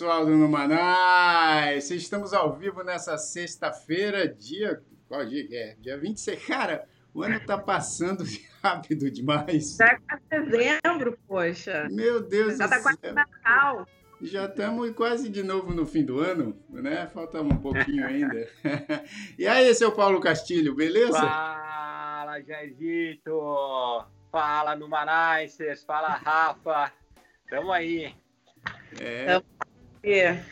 pessoal do Numanais! Estamos ao vivo nessa sexta-feira, dia. Qual dia que é? Dia 26. Cara, o ano tá passando rápido demais. Já é dezembro, poxa. Meu Deus Já do tá quase céu. Natal. Já estamos quase de novo no fim do ano, né? Falta um pouquinho ainda. e aí, seu Paulo Castilho, beleza? Fala, Jairzito! Fala, Numanaicers! Fala, Rafa! Tamo aí! É.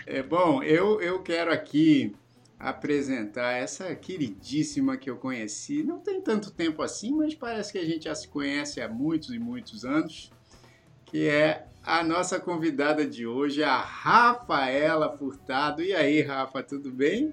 é bom, eu, eu quero aqui apresentar essa queridíssima que eu conheci. Não tem tanto tempo assim, mas parece que a gente já se conhece há muitos e muitos anos, que é a nossa convidada de hoje, a Rafaela Furtado. E aí, Rafa, tudo bem?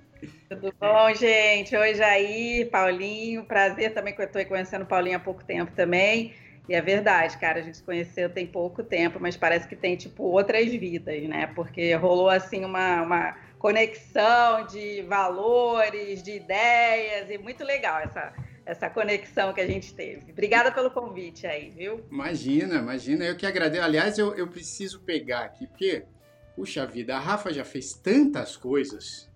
Tudo bom, gente? Oi, Jair, Paulinho. Prazer também que eu estou conhecendo o Paulinho há pouco tempo também. E é verdade, cara, a gente se conheceu tem pouco tempo, mas parece que tem, tipo, outras vidas, né? Porque rolou, assim, uma, uma conexão de valores, de ideias, e muito legal essa, essa conexão que a gente teve. Obrigada pelo convite aí, viu? Imagina, imagina, eu que agradeço. Aliás, eu, eu preciso pegar aqui, porque, puxa vida, a Rafa já fez tantas coisas,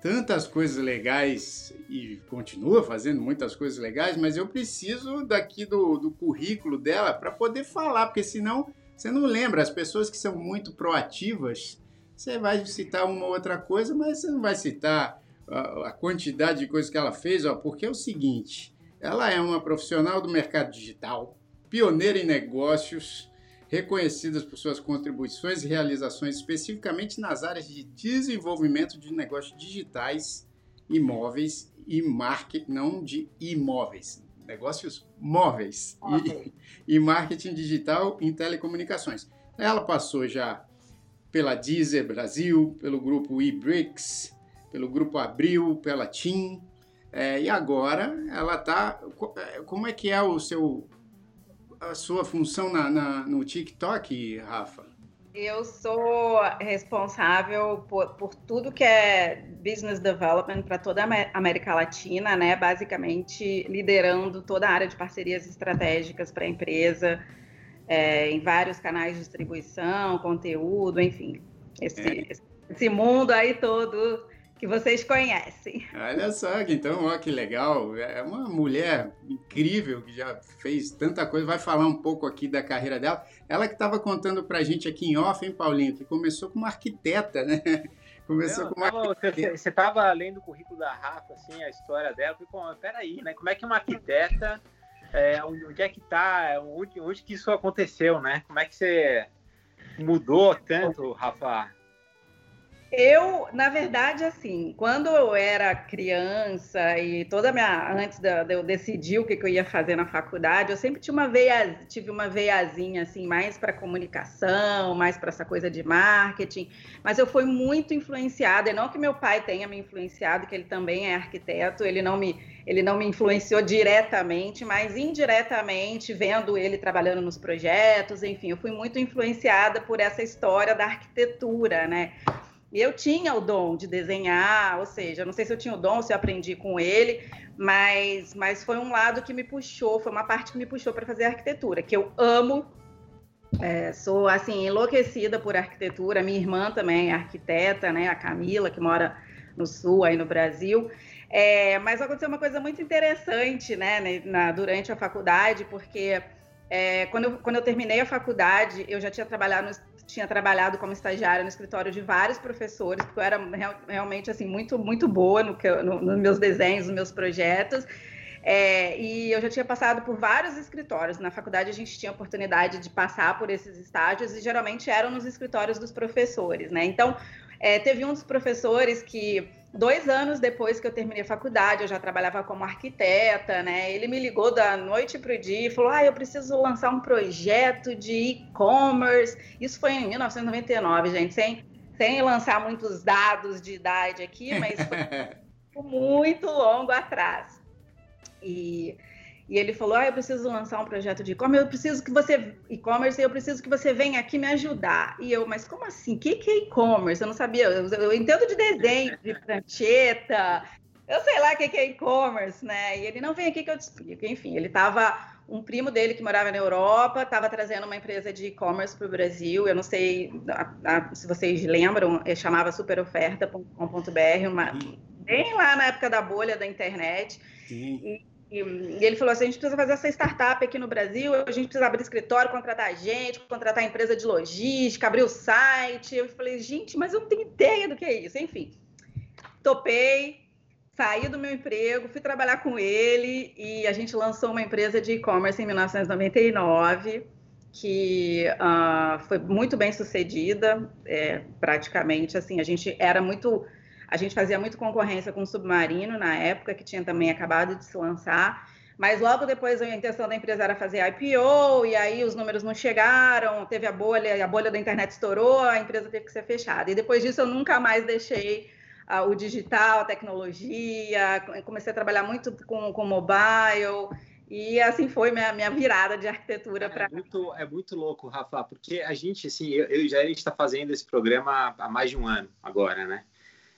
tantas coisas legais e continua fazendo muitas coisas legais, mas eu preciso daqui do, do currículo dela para poder falar, porque senão você não lembra. As pessoas que são muito proativas, você vai citar uma ou outra coisa, mas você não vai citar a, a quantidade de coisas que ela fez, ó, porque é o seguinte: ela é uma profissional do mercado digital, pioneira em negócios, reconhecidas por suas contribuições e realizações especificamente nas áreas de desenvolvimento de negócios digitais, imóveis e marketing, não de imóveis, negócios móveis Móveis. e, e marketing digital em telecomunicações. Ela passou já pela Deezer Brasil, pelo grupo eBricks, pelo grupo Abril, pela TIM, é, e agora ela está. Como é que é o seu a sua função na, na- no TikTok, Rafa? Eu sou responsável por, por tudo que é business development para toda a Amé- América Latina, né? Basicamente liderando toda a área de parcerias estratégicas para a empresa, é, em vários canais de distribuição, conteúdo, enfim. Esse, É. esse- mundo aí todo que vocês conhecem. Olha só, então, ó, que legal. É uma mulher incrível que já fez tanta coisa. Vai falar um pouco aqui da carreira dela. Ela que estava contando pra gente aqui em off, hein, Paulinho, que começou como arquiteta, né? Começou como tava- arquiteta. você, você tava lendo o currículo da Rafa, assim, a história dela. Eu falei, pô, peraí, né? Como é que uma arquiteta. É, onde, é que tá? Onde, onde que isso aconteceu, né? Como é que você mudou tanto, Rafa? Eu, na verdade, assim, quando eu era criança e toda minha antes de eu decidir o que, que eu ia fazer na faculdade, eu sempre tinha uma veia, tive uma veiazinha assim, mais para comunicação, mais para essa coisa de marketing, mas eu fui muito influenciada, e não que meu pai tenha me influenciado, que ele também é arquiteto, ele não me ele não me influenciou diretamente, mas indiretamente, vendo ele trabalhando nos projetos, enfim, eu fui muito influenciada por essa história da arquitetura, né? E eu tinha o dom de desenhar, ou seja, não sei se eu tinha o dom, se eu aprendi com ele, mas, mas foi um lado que me puxou, foi uma parte que me puxou para fazer arquitetura, que eu amo. É, sou assim enlouquecida por arquitetura. Minha irmã também é arquiteta, né? A Camila, que mora no sul, aí no Brasil. É, mas aconteceu uma coisa muito interessante, né? na- durante a faculdade, porque é, quando, eu, quando eu terminei a faculdade, eu já tinha trabalhado, no- tinha trabalhado como estagiária no escritório de vários professores, porque eu era real- realmente assim muito muito boa no no- nos meus desenhos, nos meus projetos. É, e eu já tinha passado por vários escritórios. Na faculdade a gente tinha oportunidade de passar por esses estágios e geralmente eram nos escritórios dos professores, né? Então é, teve um dos professores que dois anos depois que eu terminei a faculdade, eu já trabalhava como arquiteta, né? Ele me ligou da noite para o dia e falou: Ah, eu preciso lançar um projeto de e-commerce. Isso foi em 1999, gente, sem, sem lançar muitos dados de idade aqui, mas foi muito longo atrás. E, e ele falou: Ah, eu preciso lançar um projeto de e-commerce, eu preciso que você. E-commerce, eu preciso que você venha aqui me ajudar. E eu, mas como assim? O que, que é e-commerce? Eu não sabia. Eu, eu, entendo de desenho, de prancheta, eu sei lá o que, que é e-commerce, né? E ele não vem aqui que eu te explico. Enfim, ele estava. Um primo dele que morava na Europa estava trazendo uma empresa de e-commerce para o Brasil. Eu não sei a, a, se vocês lembram, chamava superoferta.com.br, uma, bem lá na época da bolha da internet. Sim. E, e, ele falou assim: a gente precisa fazer essa startup aqui no Brasil, a gente precisa abrir escritório, contratar gente, contratar empresa de logística, abrir o site. Eu falei, gente, mas eu não tenho ideia do que é isso. Enfim, topei, saí do meu emprego, fui trabalhar com ele e a gente lançou uma empresa de e-commerce em 1999 que uh, foi muito bem sucedida, é, praticamente assim, a gente era muito a gente fazia muito concorrência com o Submarino na época, que tinha também acabado de se lançar. Mas logo depois a intenção da empresa era fazer IPO, e aí os números não chegaram, teve a bolha, a bolha da internet estourou, a empresa teve que ser fechada. E depois disso eu nunca mais deixei uh, o digital, a tecnologia, comecei a trabalhar muito com, com mobile. E assim foi minha, minha virada de arquitetura para. É muito, é muito louco, Rafa, porque a gente, assim, eu, eu já a gente está fazendo esse programa há mais de um ano agora, né?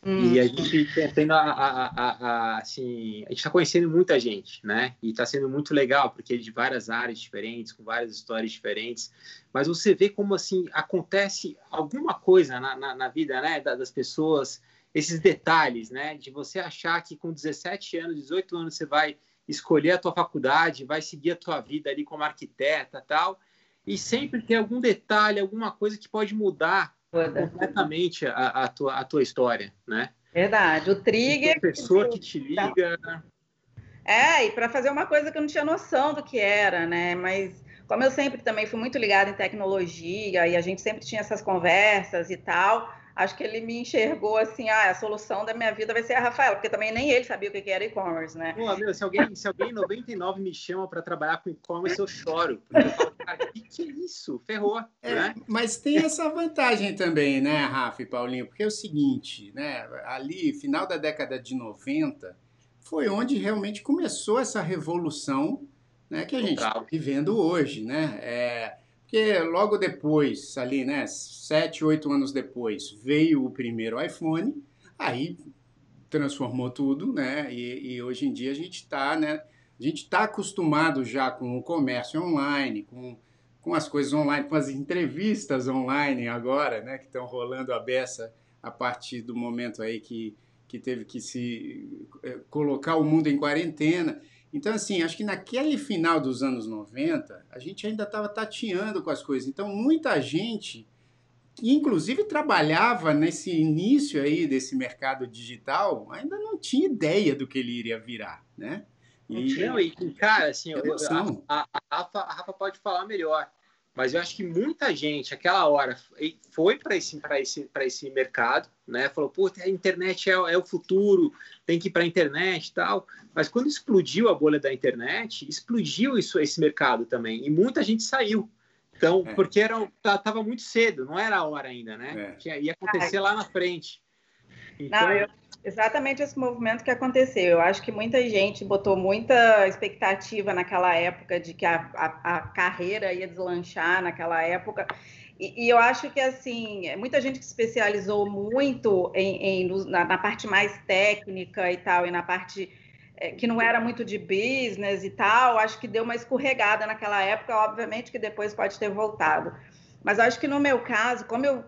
Hum. E a gente tendo a, a, a, a, assim, a gente está conhecendo muita gente, né? E está sendo muito legal porque é de várias áreas diferentes, com várias histórias diferentes. Mas você vê como assim acontece alguma coisa na, na, na vida, né, das pessoas, esses detalhes, né? De você achar que com 17 anos, 18 anos você vai escolher a tua faculdade, vai seguir a tua vida ali como arquiteta, tal. E sempre tem algum detalhe, alguma coisa que pode mudar completamente a, a, tua, a tua história, né? Verdade. O trigger. A pessoa que te liga. É, e para fazer uma coisa que eu não tinha noção do que era, né? Mas como eu sempre também fui muito ligada em tecnologia e a gente sempre tinha essas conversas e tal, acho que ele me enxergou assim, ah, a solução da minha vida vai ser a Rafaela, porque também nem ele sabia o que era e-commerce, né? Pô, meu, se alguém, se alguém em 99 me chama para trabalhar com e-commerce, eu choro. Porque eu falo, cara, o que, que é isso? Ferrou, é, né? Mas tem essa vantagem também, né, Rafa e Paulinho? Porque é o seguinte, né, ali, final da década de 90, foi onde realmente começou essa revolução né, que a gente está vivendo hoje, né? É, porque logo depois, ali, né, sete, oito anos depois, veio o primeiro iPhone, aí transformou tudo, né? E, e hoje em dia a gente está, né? A gente está acostumado já com o comércio online, com, com as coisas online, com as entrevistas online agora, né? Que estão rolando a beça a partir do momento aí que, que teve que se eh, colocar o mundo em quarentena. Então, assim, acho que naquele final dos anos 90, a gente ainda estava tateando com as coisas. Então, muita gente, inclusive trabalhava nesse início aí desse mercado digital, ainda não tinha ideia do que ele iria virar, né? E, não, e cara, assim, eu, a, a, Rafa, a Rafa pode falar melhor. Mas eu acho que muita gente, aquela hora, foi para esse, esse, esse mercado, né? Falou, pô, a internet é, é o futuro, tem que ir para a internet e tal. Mas quando explodiu a bolha da internet, explodiu isso, esse mercado também. E muita gente saiu. Então, é. porque era, tava muito cedo, não era a hora ainda, né? É. Ia acontecer lá na frente. Então... Não, eu, exatamente esse movimento que aconteceu. Eu acho que muita gente botou muita expectativa naquela época de que a, a, a carreira ia deslanchar naquela época. E, e, eu acho que, assim, muita gente que se especializou muito em, em na, na, parte mais técnica e tal, e na parte é, que não era muito de business e tal, acho que deu uma escorregada naquela época, obviamente que depois pode ter voltado. Mas acho que no meu caso, como eu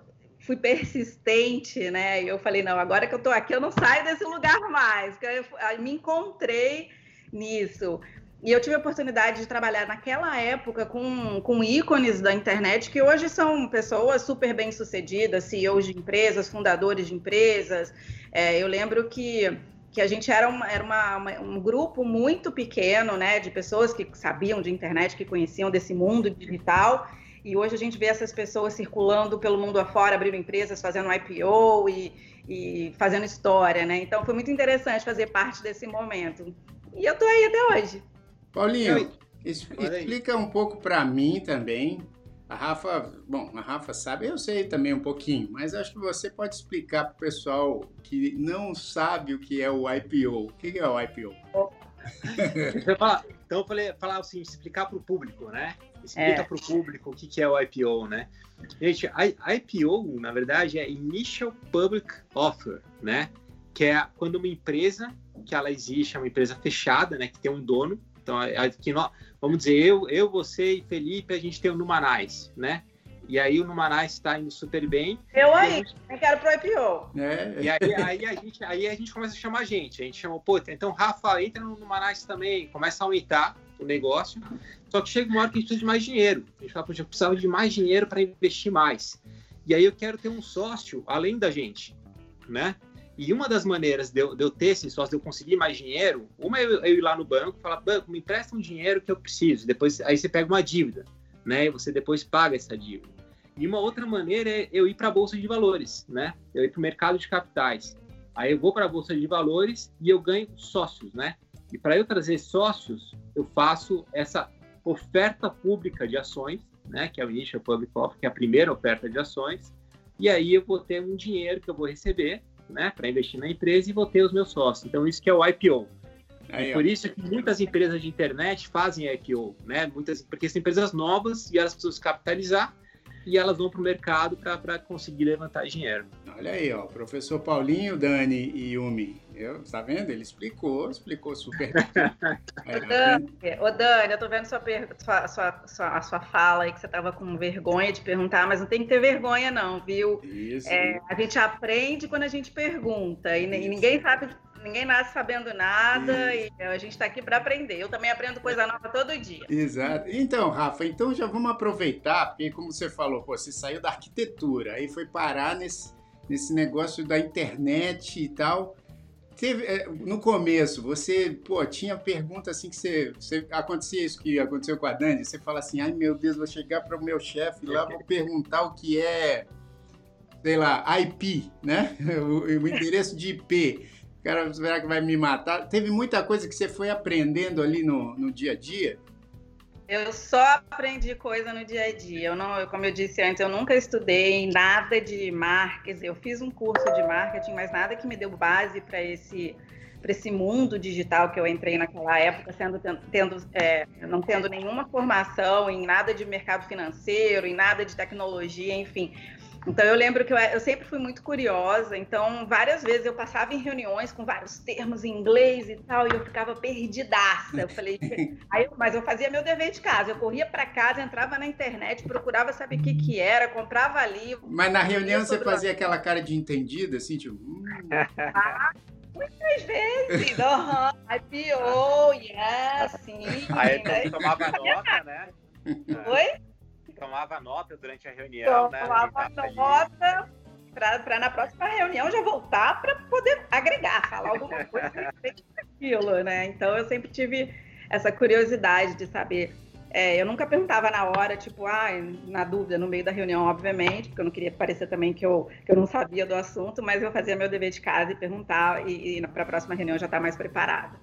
fui persistente, né? E eu falei, não, agora que eu estou aqui, eu não saio desse lugar mais. Eu, eu me encontrei nisso. E eu tive a oportunidade de trabalhar naquela época com, com ícones da internet que hoje são pessoas super bem-sucedidas, CEOs de empresas, fundadores de empresas. É, eu lembro que, que a gente era, uma, era uma, uma, um grupo muito pequeno né, de pessoas que sabiam de internet, que conheciam desse mundo digital e hoje a gente vê essas pessoas circulando pelo mundo afora, abrindo empresas, fazendo IPO e, e fazendo história, né? Então foi muito interessante fazer parte desse momento. E eu tô aí até hoje. Paulinho, explica um pouco para mim também. A Rafa, bom, a Rafa sabe, eu sei também um pouquinho, mas acho que você pode explicar para o pessoal que não sabe o que é o IPO. O que é o IPO? Então eu falei, falar assim, explicar para o público, né? Explica é. para o público o que, que é o IPO, né? Gente, a IPO, na verdade, é Initial Public Offer, né? Que é quando uma empresa, que ela existe, é uma empresa fechada, né? Que tem um dono. Então, aqui nós, vamos dizer, eu, eu, você e Felipe, a gente tem o Numanais, né? E aí o Numanais está indo super bem. Eu aí, gente... eu quero pro IPO. É. E aí, aí, a gente, aí a gente começa a chamar a gente. A gente chama, pô, então Rafa, entra no Numanais também, começa a aumentar o negócio. Só que chega uma hora que a gente precisa de mais dinheiro. A gente fala, poxa, eu precisava de mais dinheiro para investir mais. E aí eu quero ter um sócio além da gente, né? E uma das maneiras de eu, de eu ter esse sócio, de eu conseguir mais dinheiro, uma é eu, eu ir lá no banco e falar, banco, me empresta um dinheiro que eu preciso. Depois, aí você pega uma dívida, né? E você depois paga essa dívida. E uma outra maneira é eu ir para a bolsa de valores, né? Eu ir para o mercado de capitais. Aí eu vou para a bolsa de valores e eu ganho sócios, né? E para eu trazer sócios, eu faço essa oferta pública de ações, né? Que é o Initial Public Offer, que é a primeira oferta de ações. E aí eu vou ter um dinheiro que eu vou receber, né? Para investir na empresa e vou ter os meus sócios. Então isso que é o IPO. Aí, e por isso que muitas empresas de internet fazem IPO, né? Muitas, porque são empresas novas e elas precisam se capitalizar e elas vão para o mercado para conseguir levantar dinheiro. Olha aí, ó, professor Paulinho, Dani e Yumi. Eu, tá vendo? Ele explicou, explicou super bem. Dani, ô Dani, eu tô vendo sua, sua, sua, sua, a sua fala aí que você tava com vergonha de perguntar, mas não tem que ter vergonha não, viu? Isso. É, a gente aprende quando a gente pergunta e, e ninguém sabe ninguém nasce sabendo nada Isso. e a gente está aqui para aprender. Eu também aprendo coisa nova todo dia. Exato. Então, Rafa, então já vamos aproveitar, porque como você falou, pô, você saiu da arquitetura, aí foi parar nesse, nesse negócio da internet e tal. Teve, é, no começo, você, pô, tinha pergunta assim que você, você, Acontecia isso que aconteceu com a Dani, você fala assim, ai meu Deus, vou chegar para o meu chefe lá, vou perguntar o que é, sei lá, IP, né? O, o endereço de IP cara, será que vai me matar? Teve muita coisa que você foi aprendendo ali no, no dia a dia? Eu só aprendi coisa no dia a dia. Eu não, como eu disse antes, eu nunca estudei nada de marketing. Eu fiz um curso de marketing, mas nada que me deu base para esse para esse mundo digital que eu entrei naquela época, sendo tendo é, não tendo nenhuma formação em nada de mercado financeiro, em nada de tecnologia, enfim. Então eu lembro que eu, eu, sempre fui muito curiosa, então várias vezes eu passava em reuniões com vários termos em inglês e tal, e eu ficava perdidaça. Eu falei, aí, mas eu fazia meu dever de casa, eu corria para casa, entrava na internet, procurava saber o que que era, comprava livro. Mas na reunião você fazia aquela cara de entendida, assim, tipo. Hum. Ah, muitas vezes, uhum. IPO, yes, sim. Aí tomava nota, né? Oi? Tomava nota durante a reunião, né? Tomava nota para na próxima reunião já voltar para poder agregar, falar alguma coisa aquilo, né? Então eu sempre tive essa curiosidade de saber. É, eu nunca perguntava na hora, tipo, ah, na dúvida, no meio da reunião, obviamente, porque eu não queria parecer também que eu, que eu não sabia do assunto, mas eu fazia meu dever de casa e perguntar, e, e para a próxima reunião já estar tá mais preparada.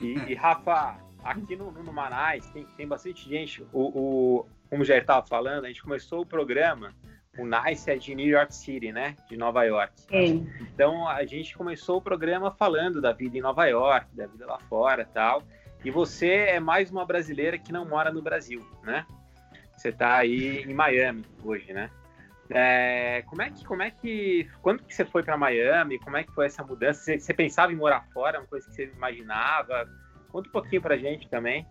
E, e, Rafa, aqui no, no Manais tem, tem bastante gente. O, o, como já estava falando, a gente começou o programa, o NICE é de New York City, né? De Nova York. Então a gente começou o programa falando da vida em Nova York, da vida lá fora tal. E você é mais uma brasileira que não mora no Brasil, né? Você está aí em Miami hoje, né? É, como é que, como é que, quando que você foi para Miami? Como é que foi essa mudança? Você, você, pensava em morar fora? Uma coisa que você imaginava? Conta um pouquinho para gente também.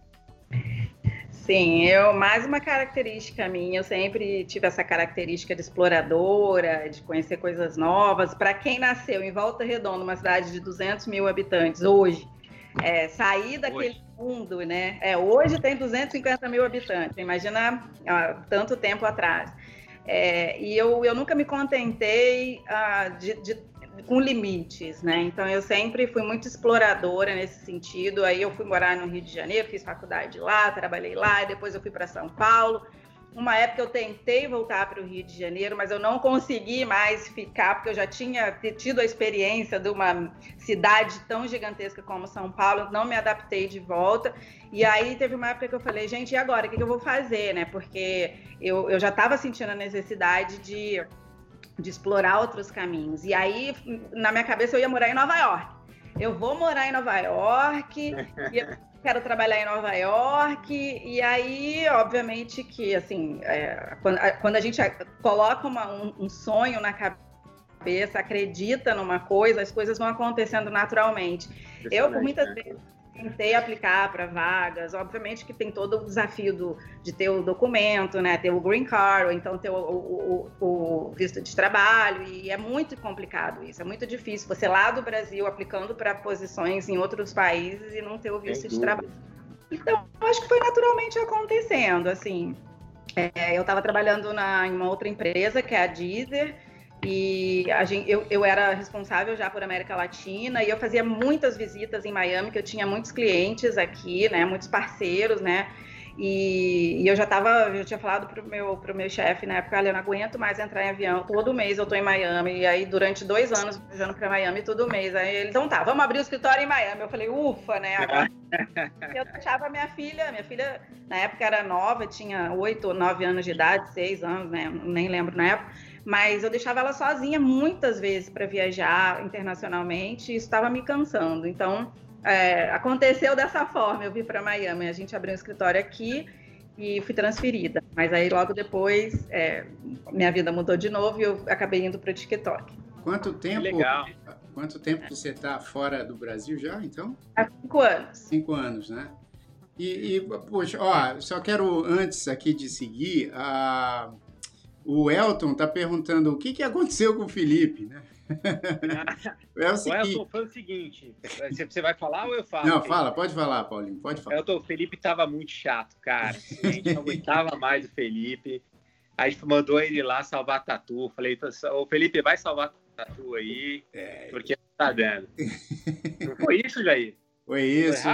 Sim, eu mais uma característica minha, eu sempre tive essa característica de exploradora, de conhecer coisas novas. Para quem nasceu em Volta Redonda, uma cidade de 200 mil habitantes, hoje, é, sair daquele hoje. mundo, né? É, hoje tem 250 mil habitantes, imagina tanto tempo atrás. É, e eu, eu nunca me contentei uh, de, de com limites, né? Então eu sempre fui muito exploradora nesse sentido. Aí eu fui morar no Rio de Janeiro, fiz faculdade lá, trabalhei lá, e depois eu fui para São Paulo. Uma época eu tentei voltar para o Rio de Janeiro, mas eu não consegui mais ficar, porque eu já tinha tido a experiência de uma cidade tão gigantesca como São Paulo, não me adaptei de volta. E aí teve uma época que eu falei, gente, e agora? O que eu vou fazer, né? Porque eu, eu já estava sentindo a necessidade de de explorar outros caminhos. E aí, na minha cabeça, eu ia morar em Nova York. eu vou morar em Nova York, quero trabalhar em Nova York, e aí, obviamente, que assim, é, quando, a, quando, a, gente coloca uma, um, um sonho na cabeça, acredita numa coisa, as coisas vão acontecendo naturalmente. Eu, por muitas né? vezes, tentei aplicar para vagas. Obviamente que tem todo o desafio do, de ter o documento, né? Ter o green card, ou então ter o, o, o, visto de trabalho. E é muito complicado isso, é muito difícil. Você lá do Brasil aplicando para posições em outros países e não ter o visto de trabalho. Então, acho que foi naturalmente acontecendo, assim. É, eu estava trabalhando na, em uma outra empresa, que é a Deezer, e gente, eu, eu, era responsável já por América Latina e eu fazia muitas visitas em Miami, que eu tinha muitos clientes aqui, né, muitos parceiros, né, e, e eu já estava, eu tinha falado pro meu, pro meu chefe na época, olha, eu não aguento mais entrar em avião, todo mês eu tô em Miami, e aí durante dois anos viajando para Miami todo mês, aí ele, então tá, vamos abrir o escritório em Miami, eu falei, ufa, né, agora eu deixava minha filha, minha filha na época era nova, tinha oito ou nove anos de idade, seis anos, né, nem lembro na época, mas eu deixava ela sozinha muitas vezes para viajar internacionalmente e isso estava me cansando. Então, é, aconteceu dessa forma. Eu vim para Miami, a gente abriu um escritório aqui e fui transferida. Mas aí logo depois é, minha vida mudou de novo e eu acabei indo para o TikTok. Quanto tempo? Legal. Quanto tempo você está fora do Brasil já, então? Há cinco anos. Cinco anos, né? E, e poxa, ó, só quero antes aqui de seguir, a uh, o Elton está perguntando o que, que aconteceu com o Felipe, né? é o, seguinte... o Elton foi o seguinte: você vai falar ou eu falo? Não, fala, pode falar, Paulinho, pode falar. Elton, o Felipe estava muito chato, cara. A gente não aguentava mais o Felipe. A gente mandou ele lá salvar a Tatu. Falei, ô Felipe, vai salvar a Tatu aí, é... porque não tá dando. Não foi isso, Jair? Foi isso.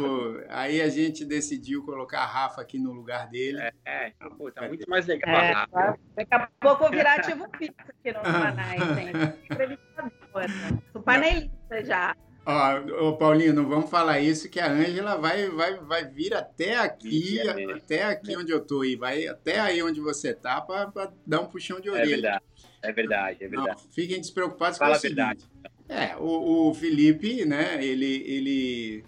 Aí a gente decidiu colocar a Rafa aqui no lugar dele. É, é. pô, tá muito mais legal. É, Rafa. Daqui a pouco eu virar ativo fixo aqui no Panais, gente. Sou panelista já. Ó, ô Paulinho, não vamos falar isso que a Ângela vai, vai, vai vir até aqui, até aqui onde eu tô e vai até aí onde você tá para dar um puxão de é orelha. É verdade, é verdade, é verdade. Não, fiquem despreocupados Fala com o seguinte. É, o, o Felipe, né, ele, ele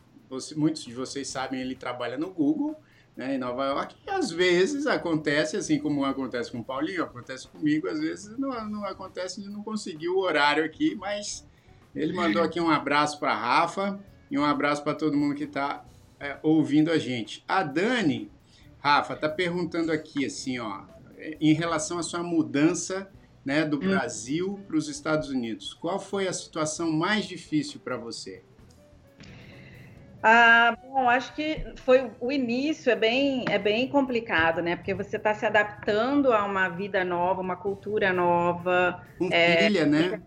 muitos de vocês sabem, ele trabalha no Google, né, em Nova York, e às vezes acontece, assim como acontece com o Paulinho, acontece comigo, às vezes não, não acontece de não conseguir o horário aqui, mas ele mandou aqui um abraço para a Rafa e um abraço para todo mundo que está é, ouvindo a gente. A Dani, Rafa, está perguntando aqui, assim, ó, em relação à sua mudança né, do hum. Brasil para os Estados Unidos, qual foi a situação mais difícil para você? Ah, bom, acho que foi o início é bem é bem complicado, né? Porque você está se adaptando a uma vida nova, uma cultura nova. Com é... filha, né?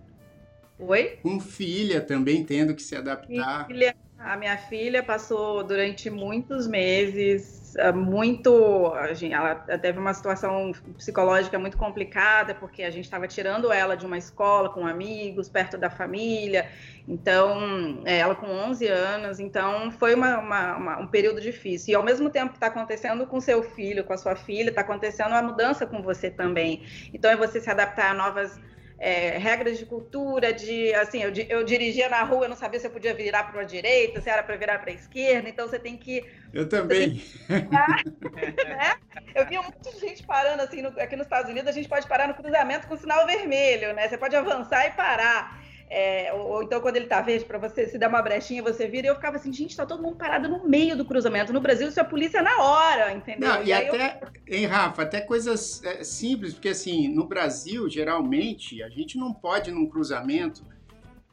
Oi? Com filha também tendo que se adaptar. Filha, a minha filha passou durante muitos meses muito. Ela teve uma situação psicológica muito complicada, porque a gente estava tirando ela de uma escola com amigos, perto da família. Então, é, ela com 11 anos, então foi uma, uma, uma, um período difícil. E ao mesmo tempo que está acontecendo com seu filho, com a sua filha, está acontecendo uma mudança com você também. Então, é você se adaptar a novas é, regras de cultura, de assim, eu, eu dirigia na rua, eu não sabia se eu podia virar para a direita, se era para virar para a esquerda, então você tem que. Eu também. Que, né? Eu vi um monte de gente parando assim, no, aqui nos Estados Unidos, a gente pode parar no cruzamento com sinal vermelho, né? Você pode avançar e parar. É, ou, ou, então, quando ele tá verde, para você se dar uma brechinha, você vira. E eu ficava assim, gente, tá todo mundo parado no meio do cruzamento. No Brasil, isso é a polícia na hora, entendeu? Não, e, e até, eu... hein, Rafa, até coisas é, simples, porque assim, no Brasil, geralmente, a gente não pode num cruzamento.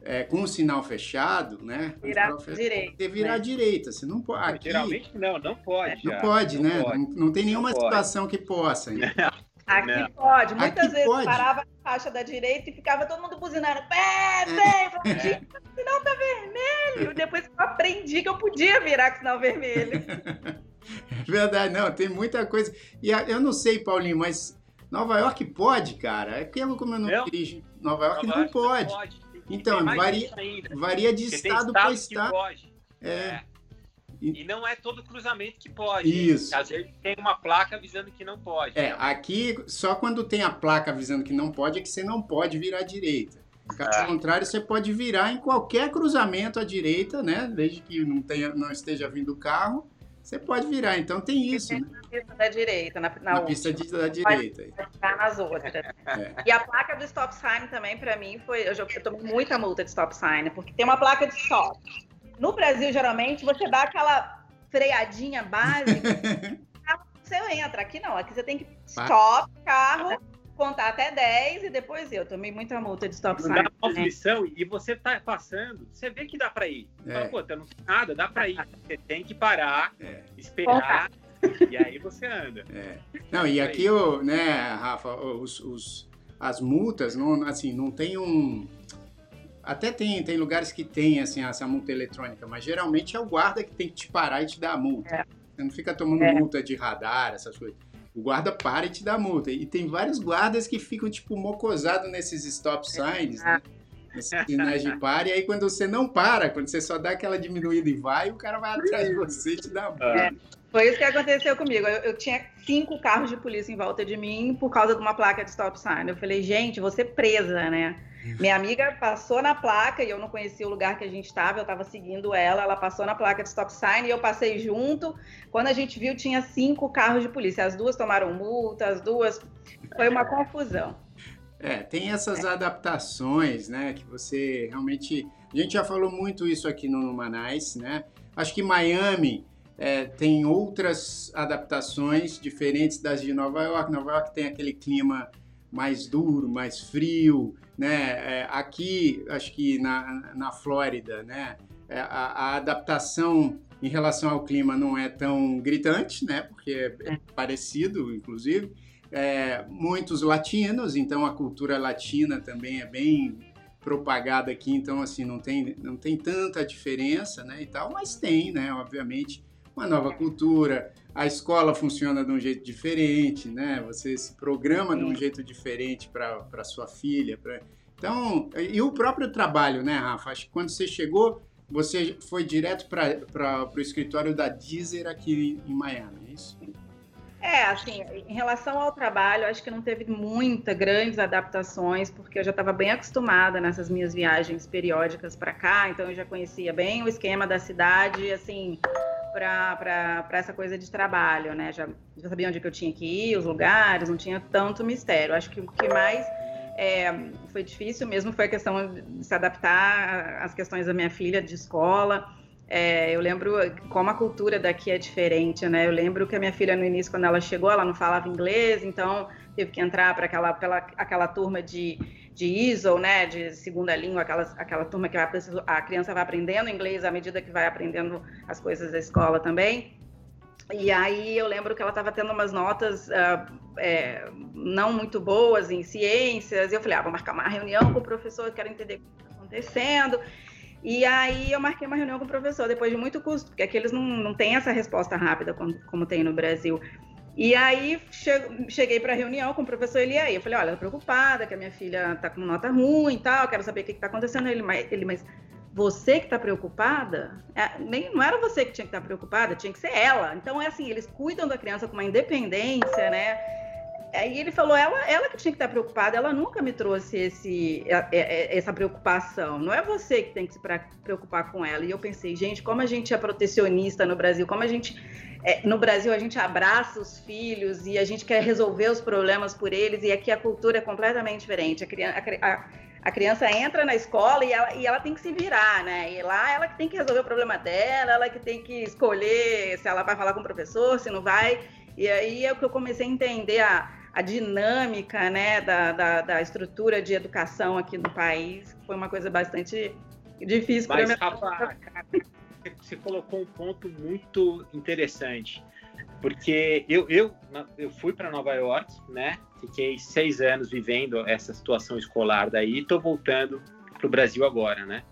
É, com o sinal fechado, né? Virar direita. Porque virar né? direita. Você não pode. Aqui, Geralmente não, não pode. Não pode, não né? Pode. Não, não, tem nenhuma situação que possa. Aqui não. pode. Muitas Aqui vezes pode. parava na faixa da direita e ficava todo mundo buzinando. Pé, pé, gente, o sinal tá vermelho. Depois eu aprendi que eu podia virar com o sinal vermelho. É verdade, não, tem muita coisa. E eu não sei, Paulinho, mas Nova York pode, cara. É porque como eu não, não. dirijo, Nova York Nova não York pode. pode. Então, varia, varia de estado para estado. É. é. E, não é todo cruzamento que pode. Isso. Às vezes tem uma placa avisando que não pode. É, aqui só quando tem a placa avisando que não pode é que você não pode virar à direita. Caso é. contrário, você pode virar em qualquer cruzamento à direita, né? Desde que não, tenha, não esteja vindo o carro, você pode virar. Então tem isso. Né? Na pista da direita, na, na, na pista de, da direita. Pode nas outras. É. E a placa do stop sign também, para mim, foi. Eu, já, eu tomei muita multa de stop sign, porque tem uma placa de stop. No Brasil, geralmente, você dá aquela freadinha básica, você entra. Aqui não, aqui você tem que stop, carro contar até 10 e depois eu. Tomei muita multa de stop sign. Dá uma aflição e você tá passando, você vê que dá para ir. É. Fala, Pô, não tem nada, dá para ir. Você tem que parar, é. esperar. E aí você anda. É. Não, e aqui, o, né, Rafa, os, os, as multas, não, assim, não tem um. Até tem, tem lugares que tem assim, essa multa eletrônica, mas geralmente é o guarda que tem que te parar e te dar a multa. É. Você não fica tomando é. multa de radar, essas coisas o guarda para e te dá multa. E tem vários guardas que ficam, tipo, mocosados nesses stop signs, né? Nesses sinais de para, e aí quando você não para, quando você só dá aquela diminuída e vai, o cara vai atrás de você e te dá multa. É, foi isso que aconteceu comigo. Eu, eu, tinha cinco carros de polícia em volta de mim por causa de uma placa de stop sign. Eu falei, gente, ser presa, né? Minha amiga passou na placa e eu não conhecia o lugar que a gente estava, eu estava seguindo ela, ela passou na placa de stop sign e eu passei junto. Quando a gente viu, tinha cinco carros de polícia. As duas tomaram multa, as duas. Foi uma confusão. É, tem essas adaptações, né, que você realmente... A gente já falou muito isso aqui no Manais, né? Acho que Miami é, tem outras adaptações diferentes das de Nova York. Nova York tem aquele clima mais duro, mais frio, né? É, aqui, acho que na, na Flórida, né? É, a, a, adaptação em relação ao clima não é tão gritante, né? Porque é, é parecido, inclusive. É, muitos latinos, então a cultura latina também é bem propagada aqui, então assim não tem não tem tanta diferença, né? E tal, mas tem, né? Obviamente uma nova cultura, a escola funciona de um jeito diferente, né? Você se programa de um jeito diferente para sua filha. Pra... Então, e o próprio trabalho, né, Rafa? Acho que quando você chegou, você foi direto para o escritório da Deezer aqui em Miami, é isso? É, assim, em relação ao trabalho, acho que não teve muitas grandes adaptações, porque eu já estava bem acostumada nessas minhas viagens periódicas para cá, então eu já conhecia bem o esquema da cidade, assim, para essa coisa de trabalho, né? Já, já sabia onde que eu tinha que ir, os lugares, não tinha tanto mistério. Acho que o que mais é, foi difícil mesmo foi a questão de se adaptar às questões da minha filha de escola. É, eu lembro como a cultura daqui é diferente, né? Eu lembro que a minha filha no início, quando ela chegou, ela não falava inglês, então teve que entrar para aquela, aquela turma de de ISO, né, de segunda língua, aquela, aquela turma que a criança vai aprendendo inglês à medida que vai aprendendo as coisas da escola também. E aí eu lembro que ela estava tendo umas notas uh, é, não muito boas em ciências, e eu falei, ah, vou marcar uma reunião com o professor, quero entender o que está acontecendo. E aí eu marquei uma reunião com o professor, depois de muito custo, porque aqui eles não, não têm essa resposta rápida como, como tem no Brasil. E aí cheguei para a reunião com o professor Eliaí. Eu falei, olha, tô preocupada que a minha filha está com nota ruim e tal, quero saber o que está acontecendo. Ele, ele, mas você que está preocupada? É, nem, não era você que tinha que estar tá preocupada, tinha que ser ela. Então é assim, eles cuidam da criança com uma independência, né? Aí ele falou, ela, ela que tinha que estar tá preocupada, ela nunca me trouxe esse, essa preocupação. Não é você que tem que se preocupar com ela. E eu pensei, gente, como a gente é protecionista no Brasil, como a gente é, no Brasil a gente abraça os filhos e a gente quer resolver os problemas por eles, e aqui a cultura é completamente diferente. A criança, a, a criança entra na escola e ela, e ela, tem que se virar, né? E lá ela que tem que resolver o problema dela, ela que tem que escolher se ela vai falar com o professor, se não vai. E aí é que eu comecei a entender a, a dinâmica né, da, da, da, estrutura de educação aqui no país. Foi uma coisa bastante difícil para mim. Você colocou um ponto muito interessante, porque eu, eu, eu fui para Nova York, né? Fiquei seis anos vivendo essa situação escolar daí, estou voltando para o Brasil agora, né?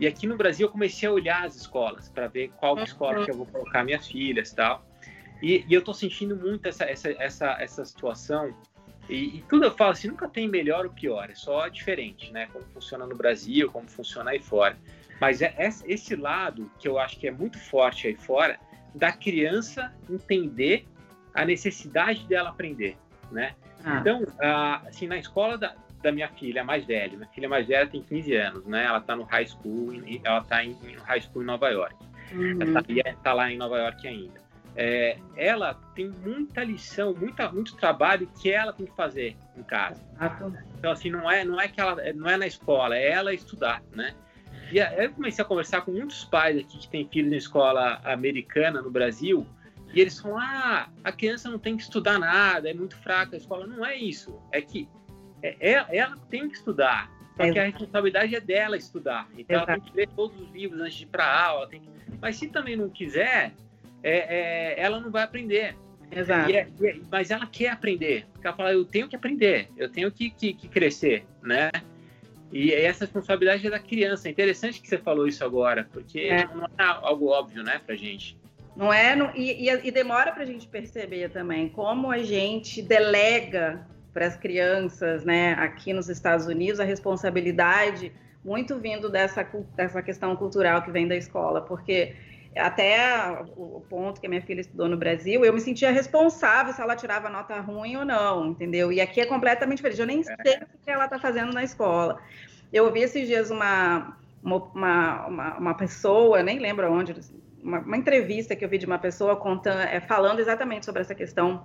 E aqui no Brasil eu comecei a olhar as escolas para ver qual escola que eu vou colocar minhas filhas tal. E, e eu estou sentindo muito essa, essa, essa, essa situação. E, e, tudo eu falo assim, nunca tem melhor ou pior, é só diferente, né? Como funciona no Brasil, como funciona aí fora. Mas é esse lado que eu acho que é muito forte aí fora, da criança entender a necessidade dela aprender, né? Ah. Então, assim, na escola, da, da minha filha mais velha. Minha filha mais velha tem 15 anos, né? Ela está no high school, ela está em, em high school em Nova York. Uhum. Ela está tá lá em Nova York ainda. É, ela tem muita lição, muita, muito trabalho que ela tem que fazer em casa. Então assim não é não é que ela não é na escola, é ela estudar, né? E aí eu comecei a conversar com muitos pais aqui que têm filhos em escola americana no Brasil e eles falam: ah, a criança não tem que estudar nada, é muito fraca a escola. Não é isso. É que é, é ela tem que estudar. Só que a responsabilidade é dela estudar. Então Exato. ela tem que ler todos os livros antes de ir para aula. Que... Mas se também não quiser, é, é, ela não vai aprender. Exato. É, é, mas ela quer aprender. Porque ela fala, eu tenho que aprender, eu tenho que, que, que crescer, né? E essa responsabilidade é da criança. É interessante que você falou isso agora, porque é. não é algo óbvio, né, pra gente. Não é? e, e, e demora para a gente perceber também como a gente delega para as crianças, né, aqui nos Estados Unidos, a responsabilidade muito vindo dessa, dessa questão cultural que vem da escola, porque até o ponto que a minha filha estudou no Brasil, eu me sentia responsável se ela tirava nota ruim ou não, entendeu? E aqui é completamente diferente. Eu nem sei o que ela está fazendo na escola. Eu ouvi esses dias uma, uma, uma, uma pessoa, nem lembro onde, uma, uma, entrevista que eu vi de uma pessoa contando, é, falando exatamente sobre essa questão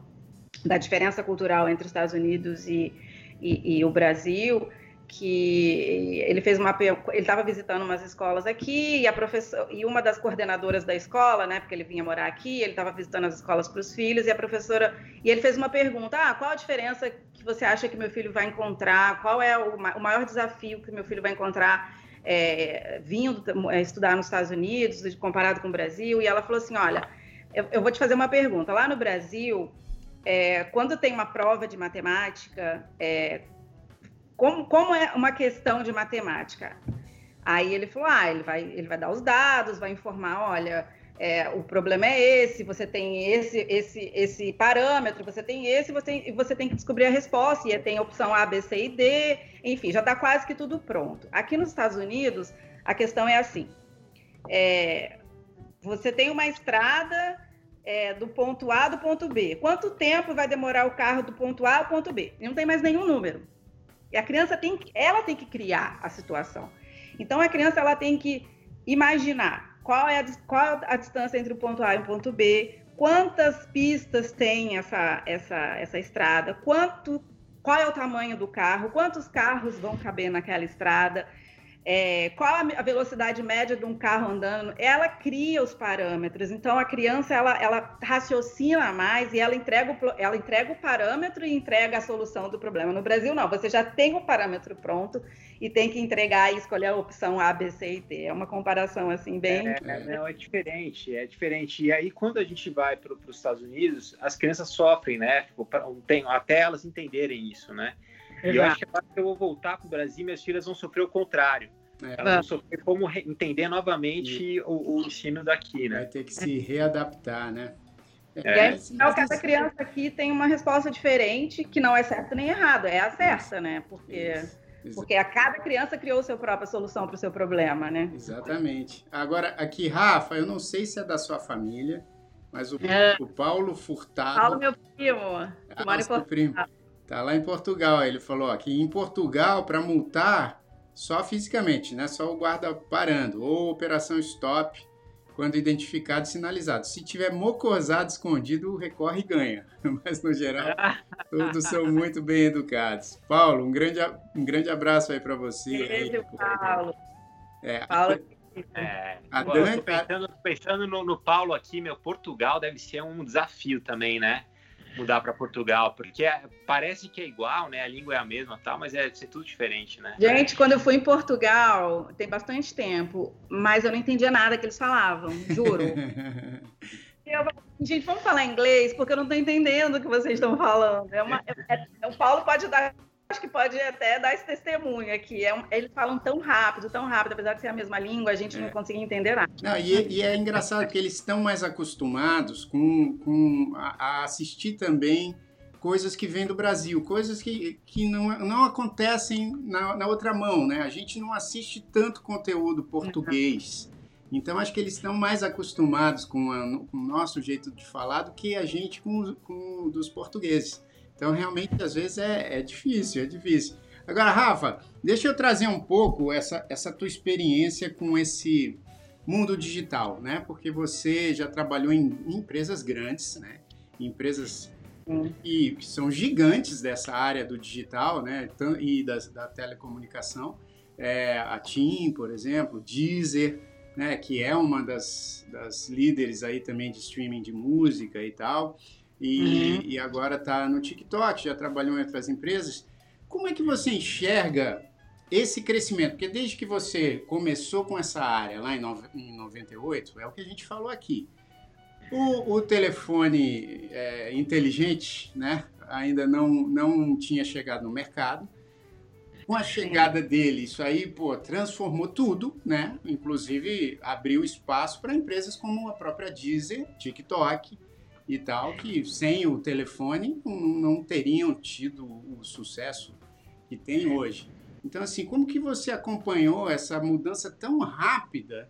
da diferença cultural entre os Estados Unidos e, e, e o Brasil, que ele fez uma ele estava visitando umas escolas aqui e a professora e uma das coordenadoras da escola, né, porque ele vinha morar aqui, ele estava visitando as escolas para os filhos e a professora e ele fez uma pergunta: ah, qual a diferença que você acha que meu filho vai encontrar? Qual é o, o maior desafio que meu filho vai encontrar é, vindo é, estudar nos Estados Unidos, comparado com o Brasil, e ela falou assim: olha, eu, eu vou te fazer uma pergunta. Lá no Brasil, é, quando tem uma prova de matemática, é, como, como é uma questão de matemática? Aí ele falou: ah, ele vai, ele vai dar os dados, vai informar, olha é, o problema é esse, você tem esse, esse, esse parâmetro, você tem esse, você, você tem que descobrir a resposta, e tem opção A, B, C e D, enfim, já está quase que tudo pronto. Aqui nos Estados Unidos, a questão é assim: é, você tem uma estrada é, do ponto A do ponto B. Quanto tempo vai demorar o carro do ponto A ao ponto B? Não tem mais nenhum número. E a criança tem, ela tem que criar a situação. Então a criança ela tem que imaginar qual é a, qual a distância entre o ponto A e o ponto B, quantas pistas tem essa, essa, essa estrada, quanto, qual é o tamanho do carro, quantos carros vão caber naquela estrada é, qual a velocidade média de um carro andando, ela cria os parâmetros. Então a criança ela, ela raciocina mais e ela entrega, o, ela entrega o parâmetro e entrega a solução do problema. No Brasil não, você já tem o parâmetro pronto e tem que entregar e escolher a opção A, B, C e D. É uma comparação assim bem. É, não, é diferente, é diferente. E aí quando a gente vai para os Estados Unidos, as crianças sofrem, né? Tipo, tem, até elas entenderem isso, né? E eu acho que agora que eu vou voltar para o Brasil, minhas filhas vão sofrer o contrário. É. Elas vão sofrer como entender novamente o, o, ensino daqui, né? Vai ter que se readaptar, né? É. E aí, cada criança aqui tem uma resposta diferente, que não é certa nem errada, é a certa, né? Porque, porque a cada criança criou sua própria solução para o seu problema, né? Exatamente. Agora, aqui, Rafa, eu não sei se é da sua família, mas o, é. o Paulo Furtado. Paulo, meu primo, que ah, mora em Portugal. Primo. Tá lá em Portugal. Ele falou ó, que em Portugal, para multar, só fisicamente, né? Só o guarda parando. Ou operação stop, quando identificado e sinalizado. Se tiver mocosado escondido, recorre e ganha. Mas, no geral, todos são muito bem educados. Paulo, um grande, um grande abraço aí para você. Beijo, Paulo. É, Paulo. É, a Dani, pensando, pensando no, no Paulo aqui, meu, Portugal deve ser um desafio também, né? Mudar para Portugal, porque é, parece que é igual, né? A língua é a mesma, tal, mas é ser tudo diferente, né? Gente, quando eu fui em Portugal, tem bastante tempo, mas eu não entendia nada que eles falavam, juro. eu, gente, vamos falar inglês, porque eu não estou entendendo o que vocês estão falando. É uma, é, é, o Paulo pode dar acho que pode até dar esse testemunho aqui. É um, eles falam tão rápido, tão rápido, apesar de ser a mesma língua, a gente é. não consegue entender nada. Não, e, e, é engraçado que eles estão mais acostumados com, com a, a, assistir também coisas que vêm do Brasil, coisas que, que não, não acontecem na, na outra mão, né? A gente não assiste tanto conteúdo português. Então, acho que eles estão mais acostumados com, a, com, o nosso jeito de falar do que a gente com, com dos portugueses. Então, realmente, às vezes é, é difícil, é difícil. Agora, Rafa, deixa eu trazer um pouco essa, essa tua experiência com esse mundo digital, né? Porque você já trabalhou em, em empresas grandes, né? Empresas e que são gigantes dessa área do digital, né? E da, da telecomunicação. É, a TIM, por exemplo, Deezer, né? Que é uma das, das líderes aí também de streaming de música e tal. E, uhum. e agora está no TikTok, já trabalhou em outras empresas. Como é que você enxerga esse crescimento? Porque desde que você começou com essa área lá em, no, em 98, é o que a gente falou aqui. O, o telefone é, inteligente, né, ainda não, não tinha chegado no mercado. Com a chegada dele, isso aí, pô, transformou tudo, né? Inclusive abriu espaço para empresas como a própria Deezer, TikTok, e tal, que sem o telefone não, teriam tido o sucesso que tem hoje. Então, assim, como que você acompanhou essa mudança tão rápida,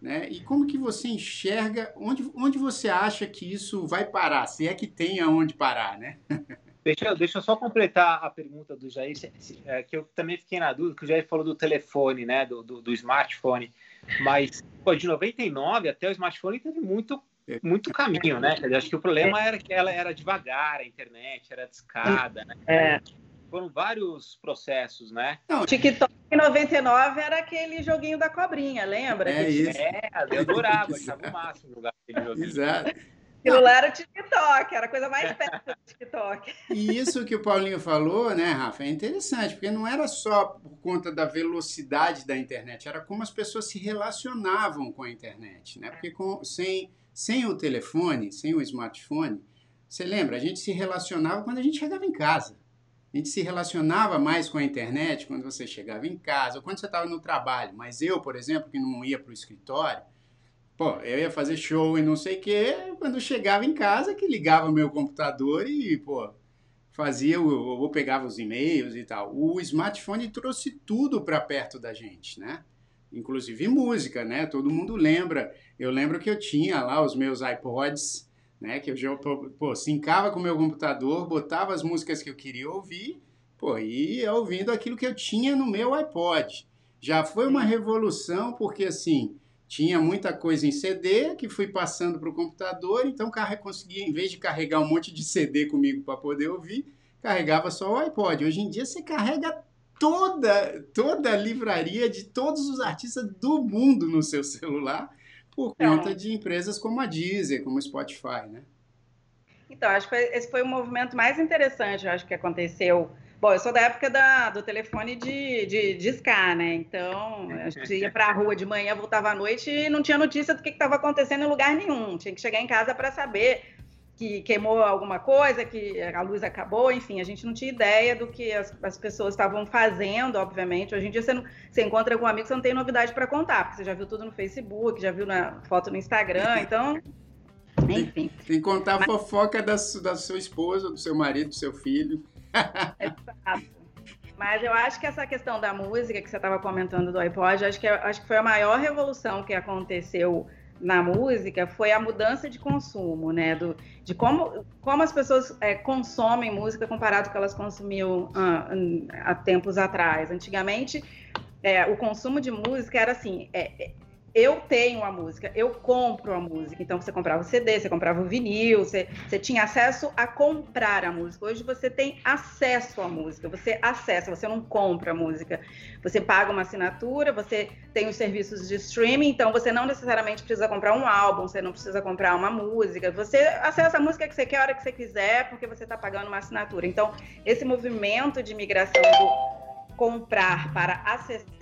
né? E como que você enxerga, onde, onde você acha que isso vai parar, se é que tem aonde parar, né? Deixa, deixa eu só completar a pergunta do Jair, é, que eu também fiquei na dúvida, que o Jair falou do telefone, né, do, do, do smartphone, mas pô, de 99 até o smartphone teve muito muito caminho, né? Acho que o problema era que ela era devagar, a internet era discada, né? É. Foram vários processos, né? Não, TikTok em 99 era aquele joguinho da cobrinha, lembra? É, isso. é eu adorava, achava o máximo jogar aquele joguinho. Exato. Aquilo lá era o TikTok, era a coisa mais perto do TikTok. E isso que o Paulinho falou, né, Rafa, é interessante, porque não era só por conta da velocidade da internet, era como as pessoas se relacionavam com a internet, né? Porque com, sem sem o telefone, sem o smartphone, você lembra? A gente se relacionava quando a gente chegava em casa. A gente se relacionava mais com a internet quando você chegava em casa ou quando você estava no trabalho. Mas eu, por exemplo, que não ia para o escritório, pô, eu ia fazer show e não sei o quê, quando chegava em casa que ligava meu computador e, pô, fazia, ou pegava os e-mails e tal. O smartphone trouxe tudo para perto da gente, né? Inclusive música, né? Todo mundo lembra eu lembro que eu tinha lá os meus iPods, né? Que eu já, pô, sincava com o meu computador, botava as músicas que eu queria ouvir, pô, e ia ouvindo aquilo que eu tinha no meu iPod. Já foi uma revolução, porque assim, tinha muita coisa em CD que fui passando para o computador, então conseguia, em vez de carregar um monte de CD comigo para poder ouvir, carregava só o iPod. Hoje em dia você carrega toda, toda a livraria de todos os artistas do mundo no seu celular por então, conta de empresas como a Deezer, como o Spotify, né? Então, acho que esse foi o movimento mais interessante, acho que aconteceu. Bom, eu sou da época da, do telefone de, de, de né? Então, a gente ia para a rua de manhã, voltava à noite e não tinha notícia do que estava acontecendo em lugar nenhum. Tinha que chegar em casa para saber que queimou alguma coisa, que a luz acabou, enfim, a gente não tinha ideia do que as, as pessoas estavam fazendo, obviamente. Hoje em dia você, não, você encontra com um amigo, você não tem novidade para contar, porque você já viu tudo no Facebook, já viu na foto no Instagram, então. Enfim. Tem que contar a Mas... fofoca da, da sua esposa, do seu marido, do seu filho. Exato. Mas eu acho que essa questão da música que você estava comentando do iPod, acho que, é, acho que foi a maior revolução que aconteceu na música foi a mudança de consumo, né? Do, de como, como as pessoas é, consomem música comparado com o que elas consumiam ah, há tempos atrás. Antigamente, é, o consumo de música era assim: é, eu tenho a música, eu compro a música. Então você comprava o CD, você comprava o vinil, você, você tinha acesso a comprar a música. Hoje você tem acesso à música, você acessa, você não compra a música. Você paga uma assinatura, você tem os serviços de streaming, então você não necessariamente precisa comprar um álbum, você não precisa comprar uma música. Você acessa a música que você quer a hora que você quiser, porque você está pagando uma assinatura. Então, esse movimento de migração do comprar para acessar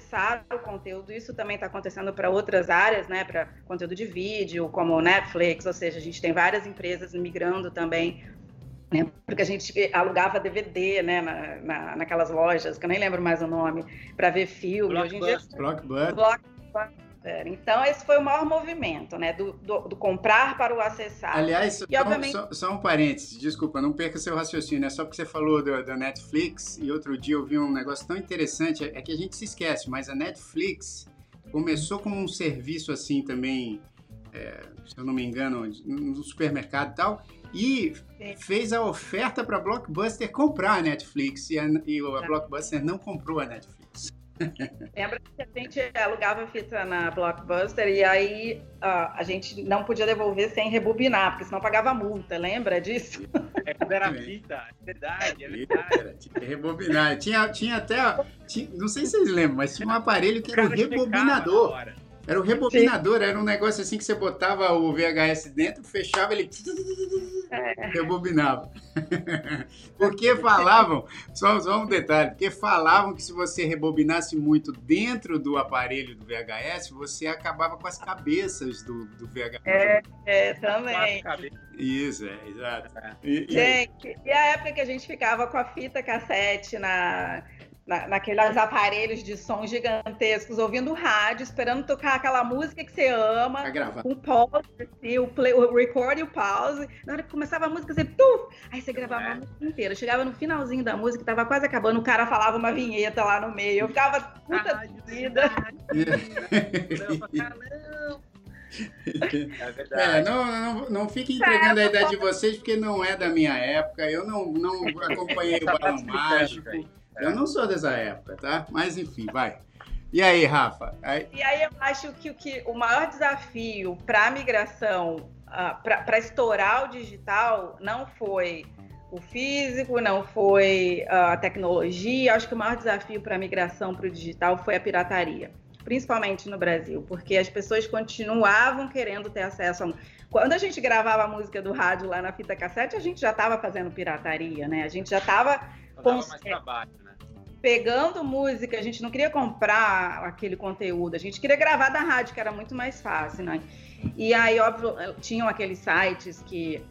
o conteúdo. Isso também está acontecendo para outras áreas, né? Para conteúdo de vídeo, como Netflix, ou seja, a gente tem várias empresas migrando também. Né, porque a gente alugava DVD, né, na, na, naquelas lojas, que eu nem lembro mais o nome, para ver filme. Hoje em dia, Blockbuster. Blockbuster então, esse foi o maior movimento, né? Do, do, do comprar para o acessar. Aliás, e, só, obviamente... só, só, um parênteses, desculpa, não perca seu raciocínio. É só porque você falou da Netflix e outro dia eu vi um negócio tão interessante, é que a gente se esquece, mas a Netflix começou como um serviço assim também é, se eu não me engano, no supermercado e tal, e Sim. fez a oferta para a Blockbuster comprar a Netflix e a, e a tá. Blockbuster não comprou a Netflix. Lembra que a gente alugava fita na Blockbuster e aí uh, a gente não podia devolver sem rebobinar, porque senão pagava multa, lembra disso? É quando era fita, é verdade, é verdade. Tinha que rebobinar. Tinha, tinha até, tinha, não sei se vocês lembram, mas tinha um aparelho que era o rebobinador. Era o rebobinador, Sim. era um negócio assim que você botava o VHS dentro, fechava ele é. rebobinava. porque falavam, só, só um detalhe, porque falavam que se você rebobinasse muito dentro do aparelho do VHS, você acabava com as cabeças do, do VHS. É, é também. Isso, é, exato. E, gente, e a época que a gente ficava com a fita cassete na na, naqueles aparelhos de som gigantescos, ouvindo rádio, esperando tocar aquela música que você ama, com pause, assim, o, play, o record e o pause. Na hora que começava a música, você tuf, aí você gravava é. a música inteira. Chegava no finalzinho da música, tava quase acabando, o cara falava uma vinheta lá no meio. Eu ficava puta vida. É verdade. É, não, não, não fique entregando a idade de vocês, porque não é da minha época. Eu não, não acompanhei o Balão Mágico. Eu não sou dessa época, tá? Mas enfim, vai. E aí, Rafa? Aí... E aí eu acho que o, que, o maior desafio para a migração, uh, para estourar o digital, não foi o físico, não foi uh, a tecnologia. Acho que o maior desafio para a migração para o digital foi a pirataria, principalmente no Brasil, porque as pessoas continuavam querendo ter acesso a. Quando a gente gravava a música do rádio lá na fita cassete, a gente já estava fazendo pirataria, né? A gente já estava. Com... mais trabalho, né? Pegando música, a gente não queria comprar aquele conteúdo, a gente queria gravar da rádio, que era muito mais fácil, né? E aí, óbvio, tinham aqueles sites que,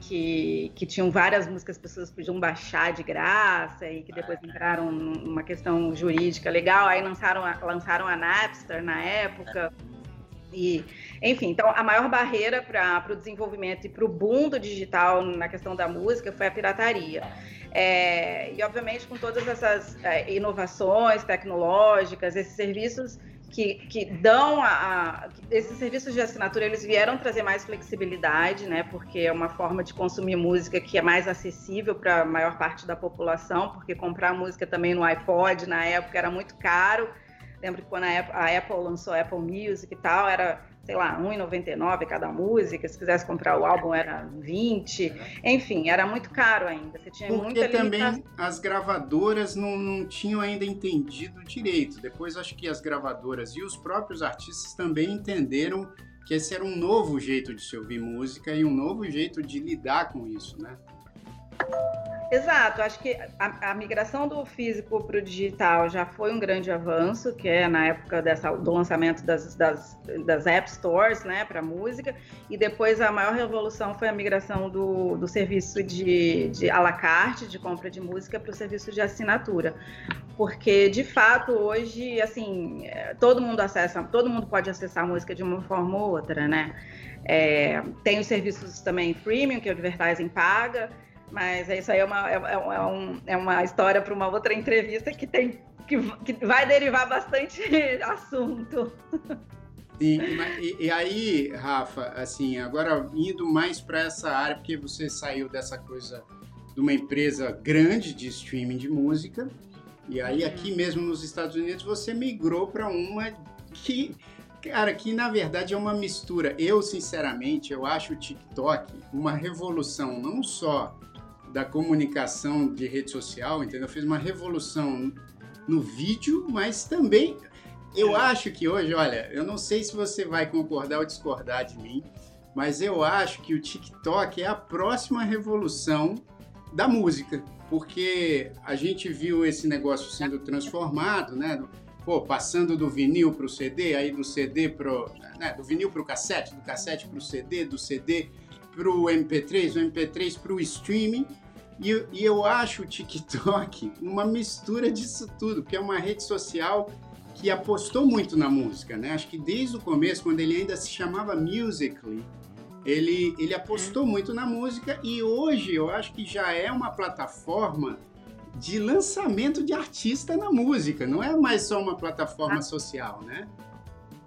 que, que tinham várias músicas, as pessoas podiam baixar de graça e que depois é. entraram numa questão jurídica legal, aí lançaram a, lançaram a Napster na época. E, enfim, então a maior barreira para o desenvolvimento e para o boom do digital na questão da música foi a pirataria. É, e, obviamente, com todas essas é, inovações tecnológicas, esses serviços que, que dão a, a, Esses serviços de assinatura, eles vieram trazer mais flexibilidade, né? Porque é uma forma de consumir música que é mais acessível para a maior parte da população, porque comprar música também no iPod, na época, era muito caro. Lembro que quando a Apple, a Apple lançou a Apple Music e tal, era sei lá, R$1,99 cada música, se quisesse comprar o álbum era 20, enfim, era muito caro ainda. Você tinha Porque muita também as gravadoras não, não tinham ainda entendido direito. Depois acho que as gravadoras e os próprios artistas também entenderam que esse era um novo jeito de se ouvir música e um novo jeito de lidar com isso, né? Exato, acho que a, a migração do físico para o digital já foi um grande avanço, que é na época dessa, do lançamento das, das, das App Stores né, para música, e depois a maior revolução foi a migração do, do serviço de, de à la carte, de compra de música, para o serviço de assinatura. Porque, de fato, hoje, assim, todo mundo acessa, todo mundo pode acessar a música de uma forma ou outra, né? É, tem os serviços também premium, que o advertising paga, mas isso aí é uma, é, é, é, um, é uma história para uma outra entrevista que tem que, que vai derivar bastante assunto. Sim, e, e, aí, Rafa, assim, agora indo mais para essa área, porque você saiu dessa coisa de uma empresa grande de streaming de música, e aí aqui uhum. mesmo nos Estados Unidos você migrou para uma que, cara, que na verdade é uma mistura. Eu, sinceramente, eu acho o TikTok uma revolução, não só da comunicação de rede social, entendeu? Fez uma revolução no vídeo, mas também eu acho que hoje, olha, eu não sei se você vai concordar ou discordar de mim, mas eu acho que o TikTok é a próxima revolução da música, porque a gente viu esse negócio sendo transformado, né? Pô, passando do vinil para o CD, aí do CD pro, né, do vinil para o cassete, do cassete para o CD, do CD para o MP3, do MP3 para o streaming. E, e eu acho o TikTok uma mistura disso tudo, que é uma rede social que apostou muito na música, né? Acho que desde o começo, quando ele ainda se chamava Musical.ly, ele, ele apostou muito na música e hoje eu acho que já é uma plataforma de lançamento de artista na música, não é mais só uma plataforma social, né?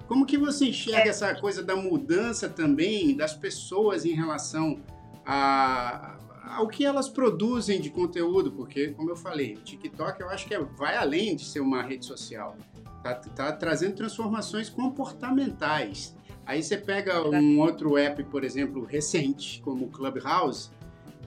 Como que você enxerga é. essa coisa da mudança também das pessoas em relação a, ao que elas produzem de conteúdo? Porque, como eu falei, o TikTok eu acho que é, vai além de ser uma rede social. Tá, tá trazendo transformações comportamentais. Aí você pega um outro app, por exemplo, recente, como o Clubhouse,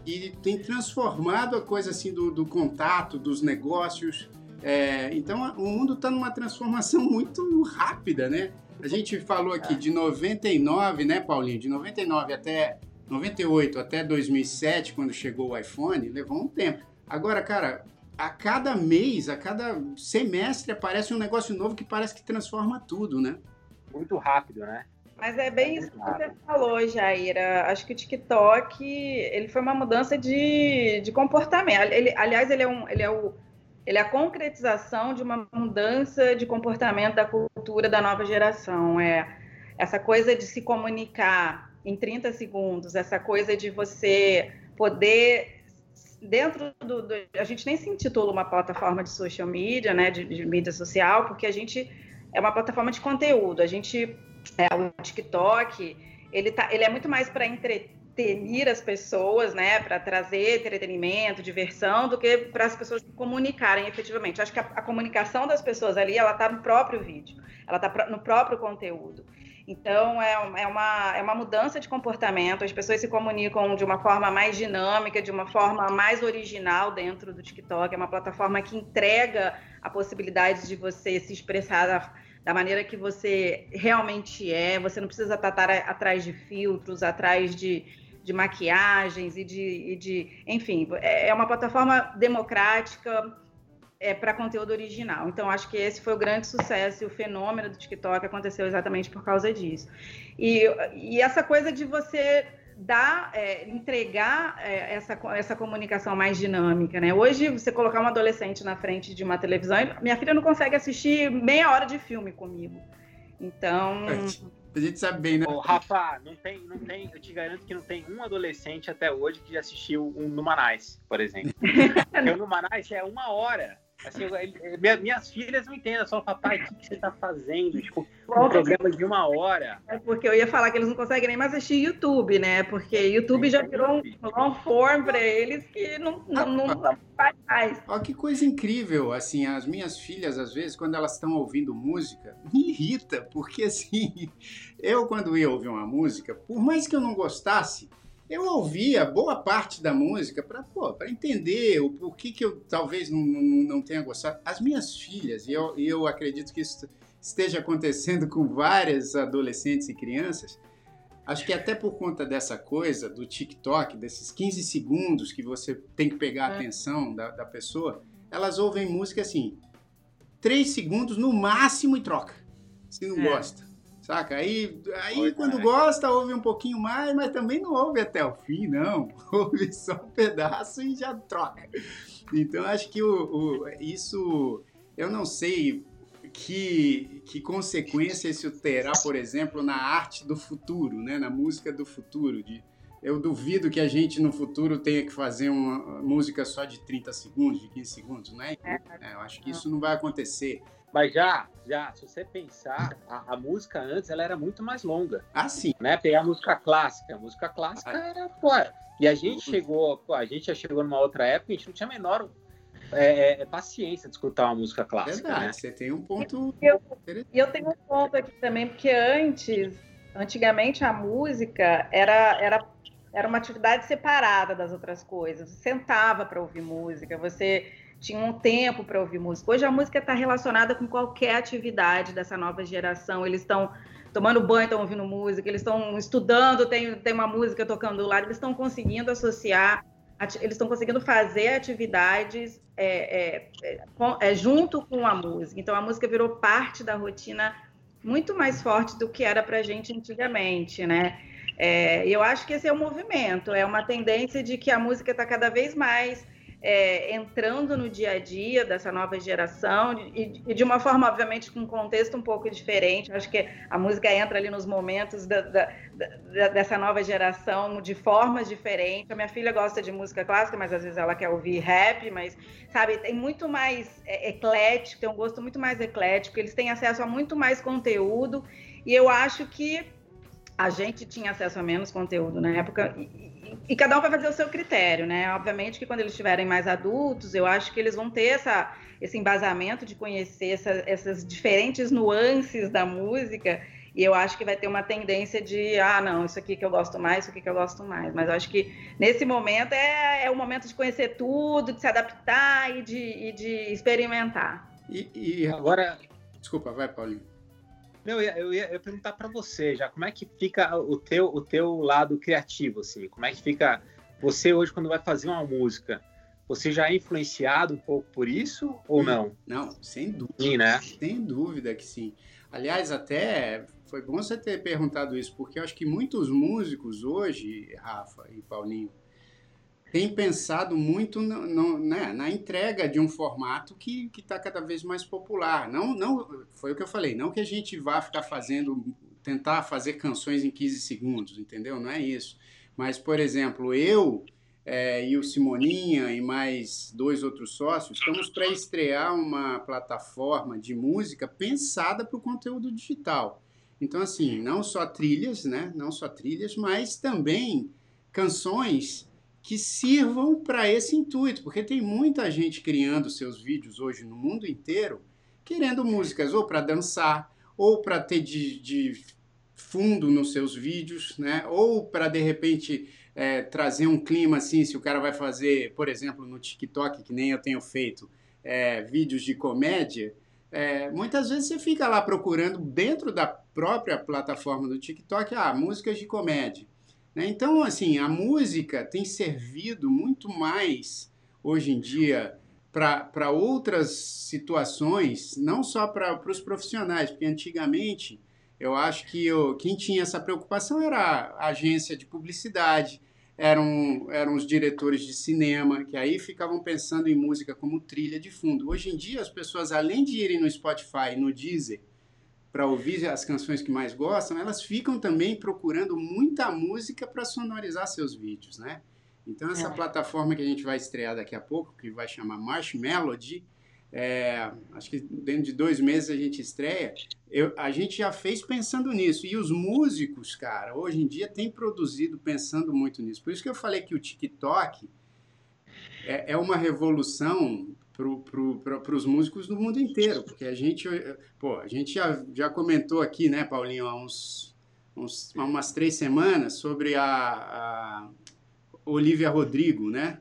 e tem transformado a coisa assim do, do contato, dos negócios. É, então o mundo está numa transformação muito rápida, né? A gente falou aqui de 99, né, Paulinho? De 99 até 98 até 2007, quando chegou o iPhone, levou um tempo. Agora, cara, a cada mês, a cada semestre aparece um negócio novo que parece que transforma tudo, né? Muito rápido, né? Mas é bem isso que você falou, Jaira. Acho que o TikTok ele foi uma mudança de, de comportamento. Ele, aliás, ele é, um, ele, é o, ele é a concretização de uma mudança de comportamento da cultura da nova geração. É essa coisa de se comunicar em 30 segundos, essa coisa de você poder dentro do, do, a gente nem se intitula uma plataforma de social media, né, de, de mídia social, porque a gente é uma plataforma de conteúdo. A gente é, o TikTok, ele, tá, ele é muito mais para entreter as pessoas, né, para trazer entretenimento, diversão, do que para as pessoas comunicarem efetivamente. Acho que a, a comunicação das pessoas ali, ela está no próprio vídeo, ela está no próprio conteúdo. Então, é, é, uma, é uma mudança de comportamento, as pessoas se comunicam de uma forma mais dinâmica, de uma forma mais original dentro do TikTok. É uma plataforma que entrega a possibilidade de você se expressar da maneira que você realmente é. Você não precisa estar atrás de filtros, atrás de, de maquiagens e de, e de, Enfim, é, é uma plataforma democrática é, para conteúdo original. Então, acho que esse foi o grande sucesso e o fenômeno do TikTok aconteceu exatamente por causa disso. E, e essa coisa de você dar, é, entregar é, essa, essa comunicação mais dinâmica, né? Hoje, você colocar um adolescente na frente de uma televisão, minha filha não consegue assistir meia hora de filme comigo. Então. A gente sabe bem, né? Ô, Rafa, não tem, não tem, eu te garanto que não tem um adolescente até hoje que já assistiu um Numanais, por exemplo. Porque o Numanais é uma hora. Assim, eu, minha, minhas filhas não entendem, só papai, o que, você tá fazendo? Tipo, um programa de uma hora. É porque eu ia falar que eles não conseguem nem mais assistir YouTube, né? Porque YouTube já virou um long form para eles que não, não, não faz mais. Olha que coisa incrível, assim, as minhas filhas, às vezes, quando elas estão ouvindo música, me irrita, porque assim, eu quando ia ouvir uma música, por mais que eu não gostasse, eu ouvia boa parte da música para entender o porquê que eu talvez não, não, não tenha gostado. As minhas filhas, e eu, eu acredito que isso esteja acontecendo com várias adolescentes e crianças, acho que até por conta dessa coisa do TikTok, desses 15 segundos que você tem que pegar a é. atenção da, da pessoa, elas ouvem música assim, 3 segundos no máximo e troca, se não é. gosta. Saca? Aí, aí quando gosta, ouve um pouquinho mais, mas também não ouve até o fim, não. Ouve só um pedaço e já troca. Então, acho que o, o isso, eu não sei que, que consequência isso terá, por exemplo, na arte do futuro, né? na música do futuro. De, eu duvido que a gente no futuro tenha que fazer uma música só de 30 segundos, de 15 segundos, né? É, eu acho que isso não vai acontecer. Mas já, já, se você pensar, a, a, música antes ela era muito mais longa. Ah, sim. Né? Pegar a música clássica. A música clássica ah. era, pô. E a gente chegou, pô, a gente já chegou numa outra época, a gente não tinha a menor é, é, paciência de escutar uma música clássica. Verdade, né? você tem um ponto. E eu, eu tenho um ponto aqui também, porque antes, antigamente a música era, era, era uma atividade separada das outras coisas. Você sentava para ouvir música, você tinha um tempo para ouvir música. Hoje a música está relacionada com qualquer atividade dessa nova geração. Eles estão tomando banho, estão ouvindo música, eles estão estudando, tem, tem uma música tocando do lado, eles estão conseguindo associar, eles estão conseguindo fazer atividades é, é, é, é, junto com a música. Então a música virou parte da rotina muito mais forte do que era para a gente antigamente, né? É, eu acho que esse é o movimento, é uma tendência de que a música está cada vez mais é, entrando no dia a dia dessa nova geração e, e, de uma forma, obviamente, com um contexto um pouco diferente. Acho que a música entra ali nos momentos da, da, da, dessa nova geração de formas diferentes. A minha filha gosta de música clássica, mas às vezes ela quer ouvir rap, mas, sabe, tem muito mais é, eclético, tem um gosto muito mais eclético, eles têm acesso a muito mais conteúdo E eu acho que a gente tinha acesso a menos conteúdo na época e, e, e, cada um vai fazer o seu critério, né? Obviamente que quando eles estiverem mais adultos, eu acho que eles vão ter essa, esse embasamento de conhecer essa, essas diferentes nuances da música e eu acho que vai ter uma tendência de, ah, não, isso aqui que eu gosto mais, isso aqui que eu gosto mais. Mas eu acho que nesse momento é, é o momento de conhecer tudo, de se adaptar e de, e de experimentar. E, e agora, desculpa, vai, Paulinho. Não, eu ia, eu ia, perguntar para você já, como é que fica o teu, o teu lado criativo, assim? Como é que fica você hoje quando vai fazer uma música? Você já é influenciado um pouco por isso ou não? Não, sem dúvida. Sim, né? Sem dúvida que sim. Aliás, até foi bom você ter perguntado isso, porque eu acho que muitos músicos hoje, Rafa e Paulinho, têm pensado muito no, no, né, na entrega de um formato que está cada vez mais popular. Não, não, foi o que eu falei, não que a gente vá ficar fazendo, tentar fazer canções em 15 segundos, entendeu? Não é isso. Mas, por exemplo, eu é, e o Simoninha e mais dois outros sócios estamos para estrear uma plataforma de música pensada para o conteúdo digital. Então, assim, não só trilhas, né? Não só trilhas, mas também canções que sirvam para esse intuito, porque tem muita gente criando seus vídeos hoje no mundo inteiro, querendo músicas ou para dançar, ou para ter de, de, fundo nos seus vídeos, né? Ou para de repente é, trazer um clima assim, se o cara vai fazer, por exemplo, no TikTok, que nem eu tenho feito, é, vídeos de comédia, é, muitas vezes você fica lá procurando dentro da própria plataforma do TikTok, ah, músicas de comédia. Né? Então, assim, a música tem servido muito mais hoje em dia para outras situações, não só para os profissionais, porque antigamente eu acho que eu, quem tinha essa preocupação era a agência de publicidade, eram, eram os diretores de cinema, que aí ficavam pensando em música como trilha de fundo. Hoje em dia, as pessoas, além de irem no Spotify, no Deezer, para ouvir as canções que mais gostam, elas ficam também procurando muita música para sonorizar seus vídeos, né? Então, essa é. plataforma que a gente vai estrear daqui a pouco, que vai chamar Marsh Melody, é, acho que dentro de dois meses a gente estreia. Eu, a gente já fez pensando nisso. E os músicos, cara, hoje em dia têm produzido pensando muito nisso. Por isso que eu falei que o TikTok é, é uma revolução para pro, pro, os músicos do mundo inteiro. Porque a gente, pô, a gente já, já comentou aqui, né, Paulinho, há uns, uns, umas três semanas sobre a, a Olivia Rodrigo, né?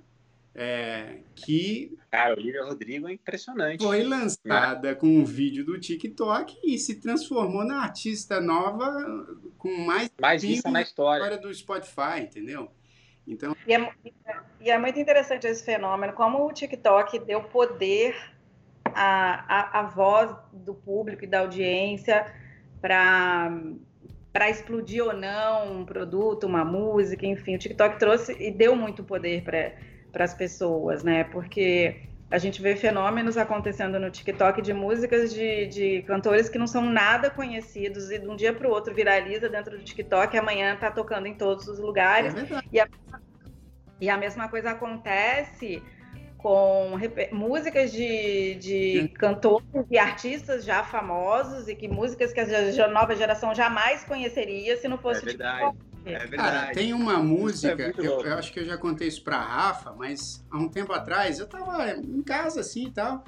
É, que. Cara, Olivia Rodrigo é impressionante. Foi lançada né? com um vídeo do TikTok e se transformou na artista nova com mais, mais vista na história. história do Spotify, entendeu? Então... E é, e, é, muito interessante esse fenômeno, como o TikTok deu poder à, à, à voz do público e da audiência para para explodir ou não um produto, uma música, enfim, o TikTok trouxe e deu muito poder para para as pessoas, né? Porque a gente vê fenômenos acontecendo no TikTok de músicas de, de cantores que não são nada conhecidos e de um dia para o outro viraliza dentro do TikTok e amanhã está tocando em todos os lugares. É e, a, e a mesma coisa acontece com músicas de, de cantores e artistas já famosos e que músicas que a nova geração jamais conheceria se não fosse é verdade. É verdade. Cara, tem uma é música, é eu, eu, acho que eu já contei isso pra Rafa, mas há um tempo atrás eu tava em casa assim e tal,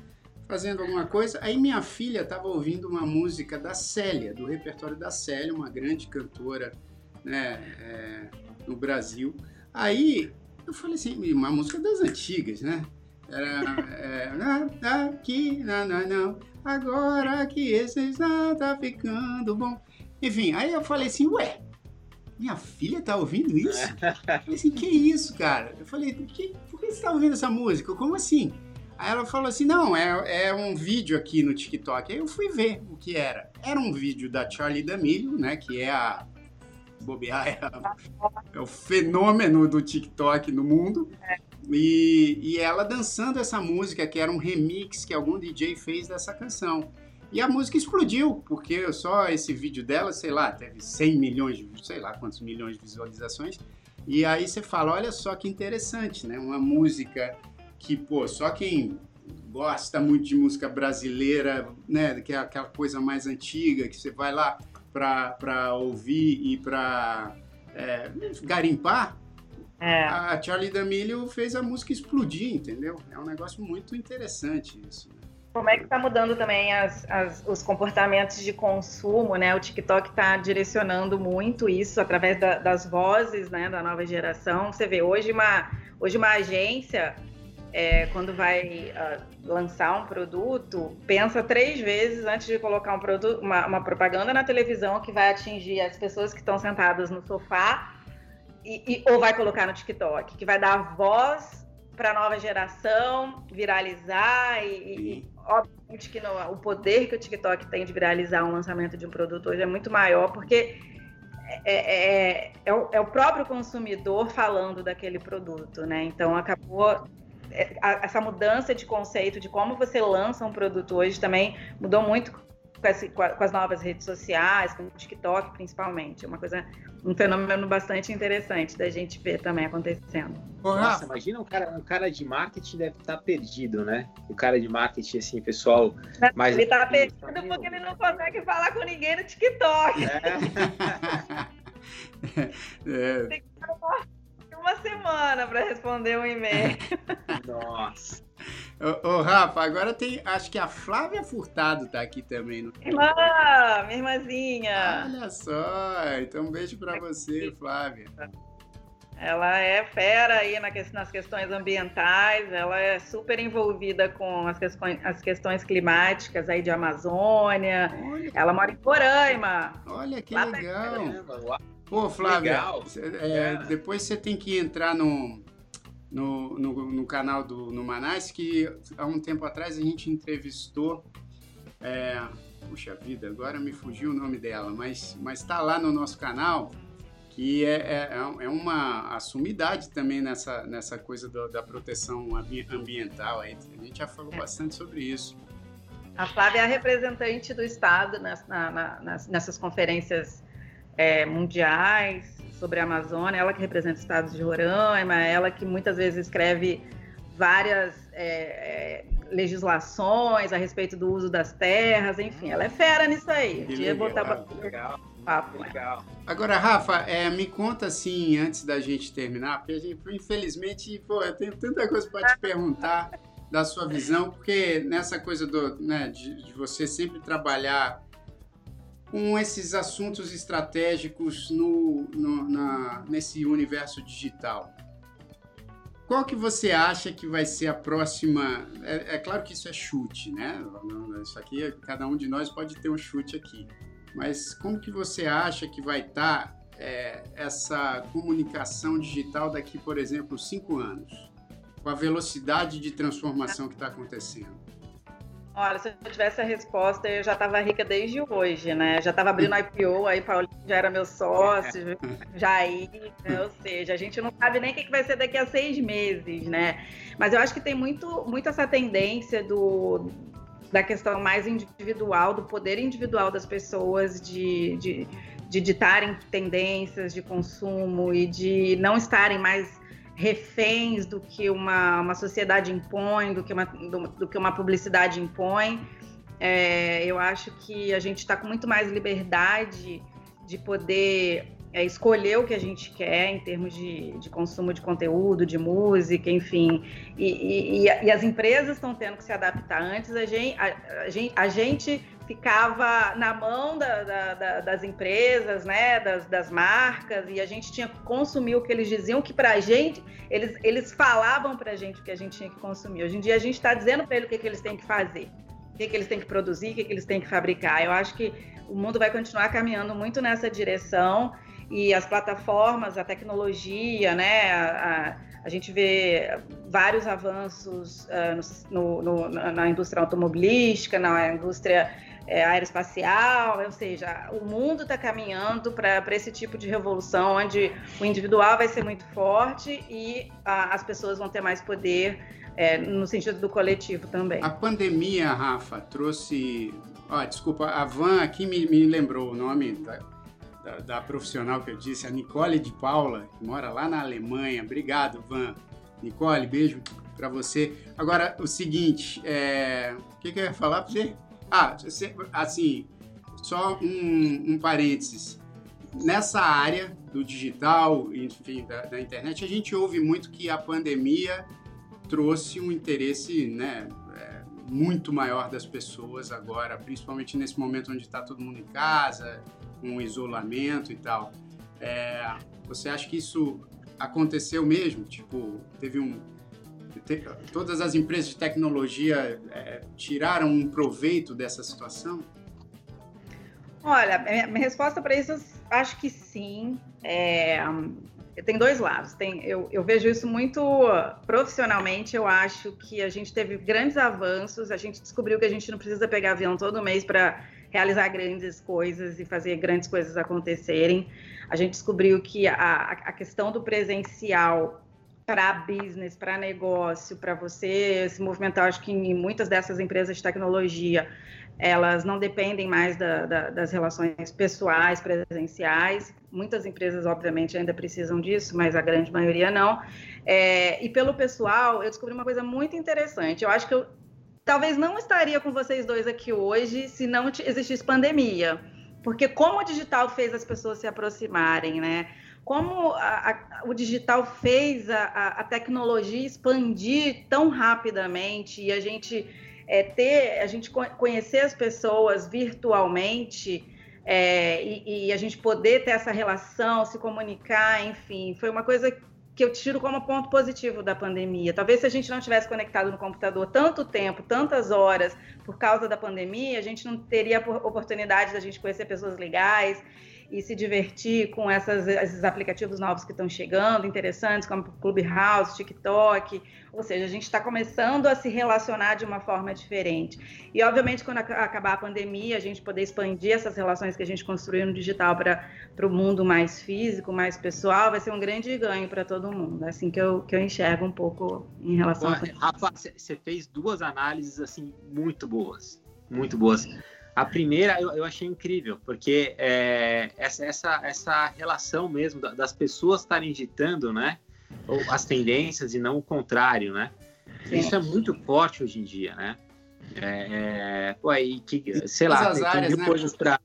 fazendo alguma coisa, aí minha filha tava ouvindo uma música da Célia, do repertório da Célia, uma grande cantora né, é, no Brasil. Aí eu falei assim, uma música das antigas, né? Era é, aqui, não, não, não, agora que esse está tá ficando bom. Enfim, aí eu falei assim, ué, minha filha tá ouvindo isso? eu falei assim, que isso, cara? Eu falei, que, por que você tá ouvindo essa música? Como assim? Aí ela falou assim, não, é, é um vídeo aqui no TikTok. Aí eu fui ver o que era. Era um vídeo da Charlie D'Amelio, né, que é a bobear, é, a, é o fenômeno do TikTok no mundo. E, e ela dançando essa música, que era um remix que algum DJ fez dessa canção. E a música explodiu, porque só esse vídeo dela, sei lá, teve 100 milhões, de, sei lá quantos milhões de visualizações. E aí você fala, olha só que interessante, né? Uma música que, pô, só quem gosta muito de música brasileira, né? Que é aquela coisa mais antiga, que você vai lá, para ouvir e para é, garimpar, é. a Charlie D'Amelio fez a música explodir, entendeu? É um negócio muito interessante isso. Né? Como é que está mudando também as, as, os comportamentos de consumo, né? O TikTok está direcionando muito isso através da, das vozes, né, da nova geração. Você vê hoje uma hoje uma agência é, quando vai uh, lançar um produto, pensa três vezes antes de colocar um produto, uma, uma, propaganda na televisão que vai atingir as pessoas que estão sentadas no sofá e, e, ou vai colocar no TikTok, que vai dar voz para a nova geração viralizar e, e obviamente que o poder que o TikTok tem de viralizar um lançamento de um produto hoje é muito maior porque é, é, é, o, é, o, próprio consumidor falando daquele produto, né? Então acabou é, essa mudança de conceito de como você lança um produto hoje também mudou muito com, esse, com, as novas redes sociais, com o TikTok principalmente. É uma coisa, um fenômeno bastante interessante da gente ver também acontecendo. Nossa, imagina um cara, um cara de marketing deve estar tá perdido, né? O cara de marketing, assim, pessoal. Mas ele está perdido porque ele não consegue falar com ninguém no TikTok. É. é. Tem que uma semana para responder um e-mail. Nossa. Ô, ô, Rafa, agora tem. Acho que a Flávia Furtado tá aqui também. No... Irmã, minha irmãzinha. Olha só. Então, um beijo para você, Flávia. Ela é fera aí nas questões ambientais, ela é super envolvida com as questões, as questões climáticas aí de Amazônia. Olha, ela mora em Roraima. Olha que legal. Pô, Flávia, é, depois você tem que entrar no, no, no, no, canal do no Manais, que há um tempo atrás a gente entrevistou. É, puxa vida, agora me fugiu o nome dela, mas está lá no nosso canal, que é, é, é, é uma sumidade também nessa, nessa coisa do, da proteção ambiental. Aí. A gente já falou é. bastante sobre isso. A Flávia é a representante do Estado nas, na, na, nessas conferências é, mundiais sobre a Amazônia, ela que representa os estados de Roraima, ela que muitas vezes escreve várias é, é, legislações a respeito do uso das terras, enfim, ela é fera nisso aí. Que legal, botar legal. Papo, né? legal. Agora, Rafa, é, me conta assim, antes da gente terminar, porque a gente, infelizmente, pô, eu tenho tanta coisa para te perguntar da sua visão, porque nessa coisa do, né, de, de você sempre trabalhar com esses assuntos estratégicos no, no, na, nesse universo digital. Qual que você acha que vai ser a próxima? É, é, claro que isso é chute, né? Isso aqui, cada um de nós pode ter um chute aqui. Mas como que você acha que vai estar tá, é, essa comunicação digital daqui, por exemplo, cinco anos? Com a velocidade de transformação que está acontecendo? Olha, se eu tivesse a resposta, eu já estava rica desde hoje, né? Já estava abrindo IPO, aí Paulinho já era meu sócio, Jair, né? ou seja, a gente não sabe nem o que vai ser daqui a seis meses, né? Mas eu acho que tem muito, muito essa tendência do, da questão mais individual, do poder individual das pessoas de, de, de ditarem tendências de consumo e de não estarem mais reféns do que uma, uma sociedade impõe, do que uma, do, do que uma publicidade impõe. É, eu acho que a gente está com muito mais liberdade de poder é, escolher o que a gente quer em termos de, de consumo de conteúdo, de música, enfim. E, e, e as empresas estão tendo que se adaptar. Antes a gente, a, a gente, a gente ficava na mão da, da, da, das empresas, né, das, das, marcas, e a gente tinha que consumir o que eles diziam, que para a gente, eles, eles falavam para a gente o que a gente tinha que consumir. Hoje em dia a gente está dizendo para eles o que, que eles têm que fazer, o que, que eles têm que produzir, o que, que eles têm que fabricar. Eu acho que o mundo vai continuar caminhando muito nessa direção e as plataformas, a tecnologia, né, a, a gente vê vários avanços uh, no, no, na indústria automobilística, na indústria é, aeroespacial, ou seja, o mundo está caminhando para esse tipo de revolução, onde o individual vai ser muito forte e a, as pessoas vão ter mais poder é, no sentido do coletivo também. A pandemia, Rafa, trouxe. Desculpa, a Van aqui me, me lembrou o nome da, da, da, profissional que eu disse, a Nicole de Paula, que mora lá na Alemanha. Obrigado, Van. Nicole, beijo para você. Agora, o seguinte, é... o que, que eu ia falar para você? Ah, assim, só um, um parênteses. Nessa área do digital, enfim, da, da, internet, a gente ouve muito que a pandemia trouxe um interesse né, é, muito maior das pessoas agora, principalmente nesse momento onde está todo mundo em casa, com isolamento e tal. É, você acha que isso aconteceu mesmo? Tipo, teve um. Todas as empresas de tecnologia é, tiraram um proveito dessa situação? Olha, minha resposta para isso, acho que sim. É, tem dois lados. Tem, eu, eu, vejo isso muito profissionalmente. Eu acho que a gente teve grandes avanços. A gente descobriu que a gente não precisa pegar avião todo mês para realizar grandes coisas e fazer grandes coisas acontecerem. A gente descobriu que a, a questão do presencial para business, para negócio, para você se movimentar, acho que em muitas dessas empresas de tecnologia, elas não dependem mais da, da, das relações pessoais, presenciais. Muitas empresas, obviamente, ainda precisam disso, mas a grande maioria não. É, e pelo pessoal, eu descobri uma coisa muito interessante. Eu acho que eu talvez não estaria com vocês dois aqui hoje se não existisse pandemia. Porque como o digital fez as pessoas se aproximarem, né? Como a, a, o digital fez a, a, tecnologia expandir tão rapidamente e a gente é, ter, a gente conhecer as pessoas virtualmente é, e, e, a gente poder ter essa relação, se comunicar, enfim, foi uma coisa que eu tiro como ponto positivo da pandemia. Talvez se a gente não tivesse conectado no computador tanto tempo, tantas horas, por causa da pandemia, a gente não teria oportunidade da gente conhecer pessoas legais e se divertir com essas, esses aplicativos novos que estão chegando, interessantes, como Clubhouse, TikTok. Ou seja, a gente está começando a se relacionar de uma forma diferente. E, obviamente, quando acabar a pandemia, a gente poder expandir essas relações que a gente construiu no digital para o mundo mais físico, mais pessoal, vai ser um grande ganho para todo mundo. É assim que eu, que eu enxergo um pouco em relação Ué, a. Rafa, você fez duas análises assim muito boas. Muito boas. A primeira eu, eu achei incrível, porque é, essa, essa, essa relação mesmo das pessoas estarem ditando né, as tendências e não o contrário, né? Isso é muito forte hoje em dia, né? É, pô, aí que, sei lá, tem, áreas, né? coisas para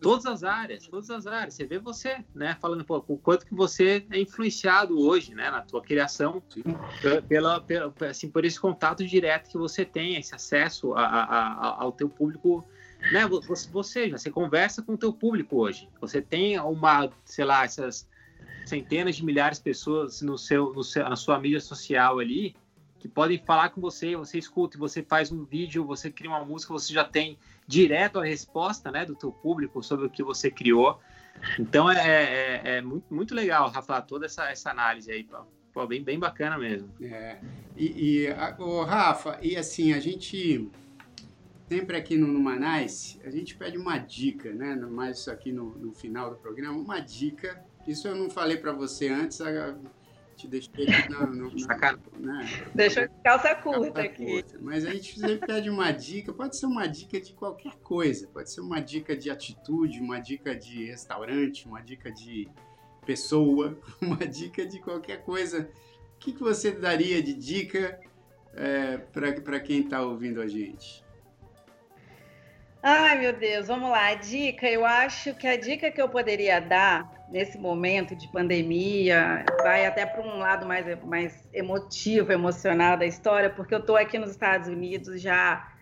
todas as áreas, todas as áreas. Você vê você, né, falando pô, o quanto que você é influenciado hoje, né, na tua criação, pela, pela, assim, por esse contato direto que você tem, esse acesso a, a, a, ao teu público né? Você, você, você conversa com o teu público hoje. Você tem uma, sei lá, essas centenas de milhares de pessoas no seu, no seu, na sua mídia social ali que podem falar com você, você escuta, você faz um vídeo, você cria uma música, você já tem direto a resposta, né, do teu público sobre o que você criou. Então é, é, é muito, muito legal, Rafa, toda essa, essa análise aí, pô, bem, bem bacana mesmo. É, e, e a, o Rafa, e assim, a gente sempre aqui no, no Manais, a gente pede uma dica, né? Mais aqui no, no final do programa, uma dica. Isso eu não falei para você antes, te deixei aqui na, no, na, né? Deixou calça curta calça aqui. Curta. Mas a gente sempre pede uma dica, pode ser uma dica de qualquer coisa, pode ser uma dica de atitude, uma dica de restaurante, uma dica de pessoa, uma dica de qualquer coisa. O que, que você daria de dica é, para quem está ouvindo a gente? Ai, meu Deus, vamos lá. A dica, eu acho que a dica que eu poderia dar nesse momento de pandemia vai até para um lado mais, mais emotivo, emocional da história, porque eu estou aqui nos Estados Unidos já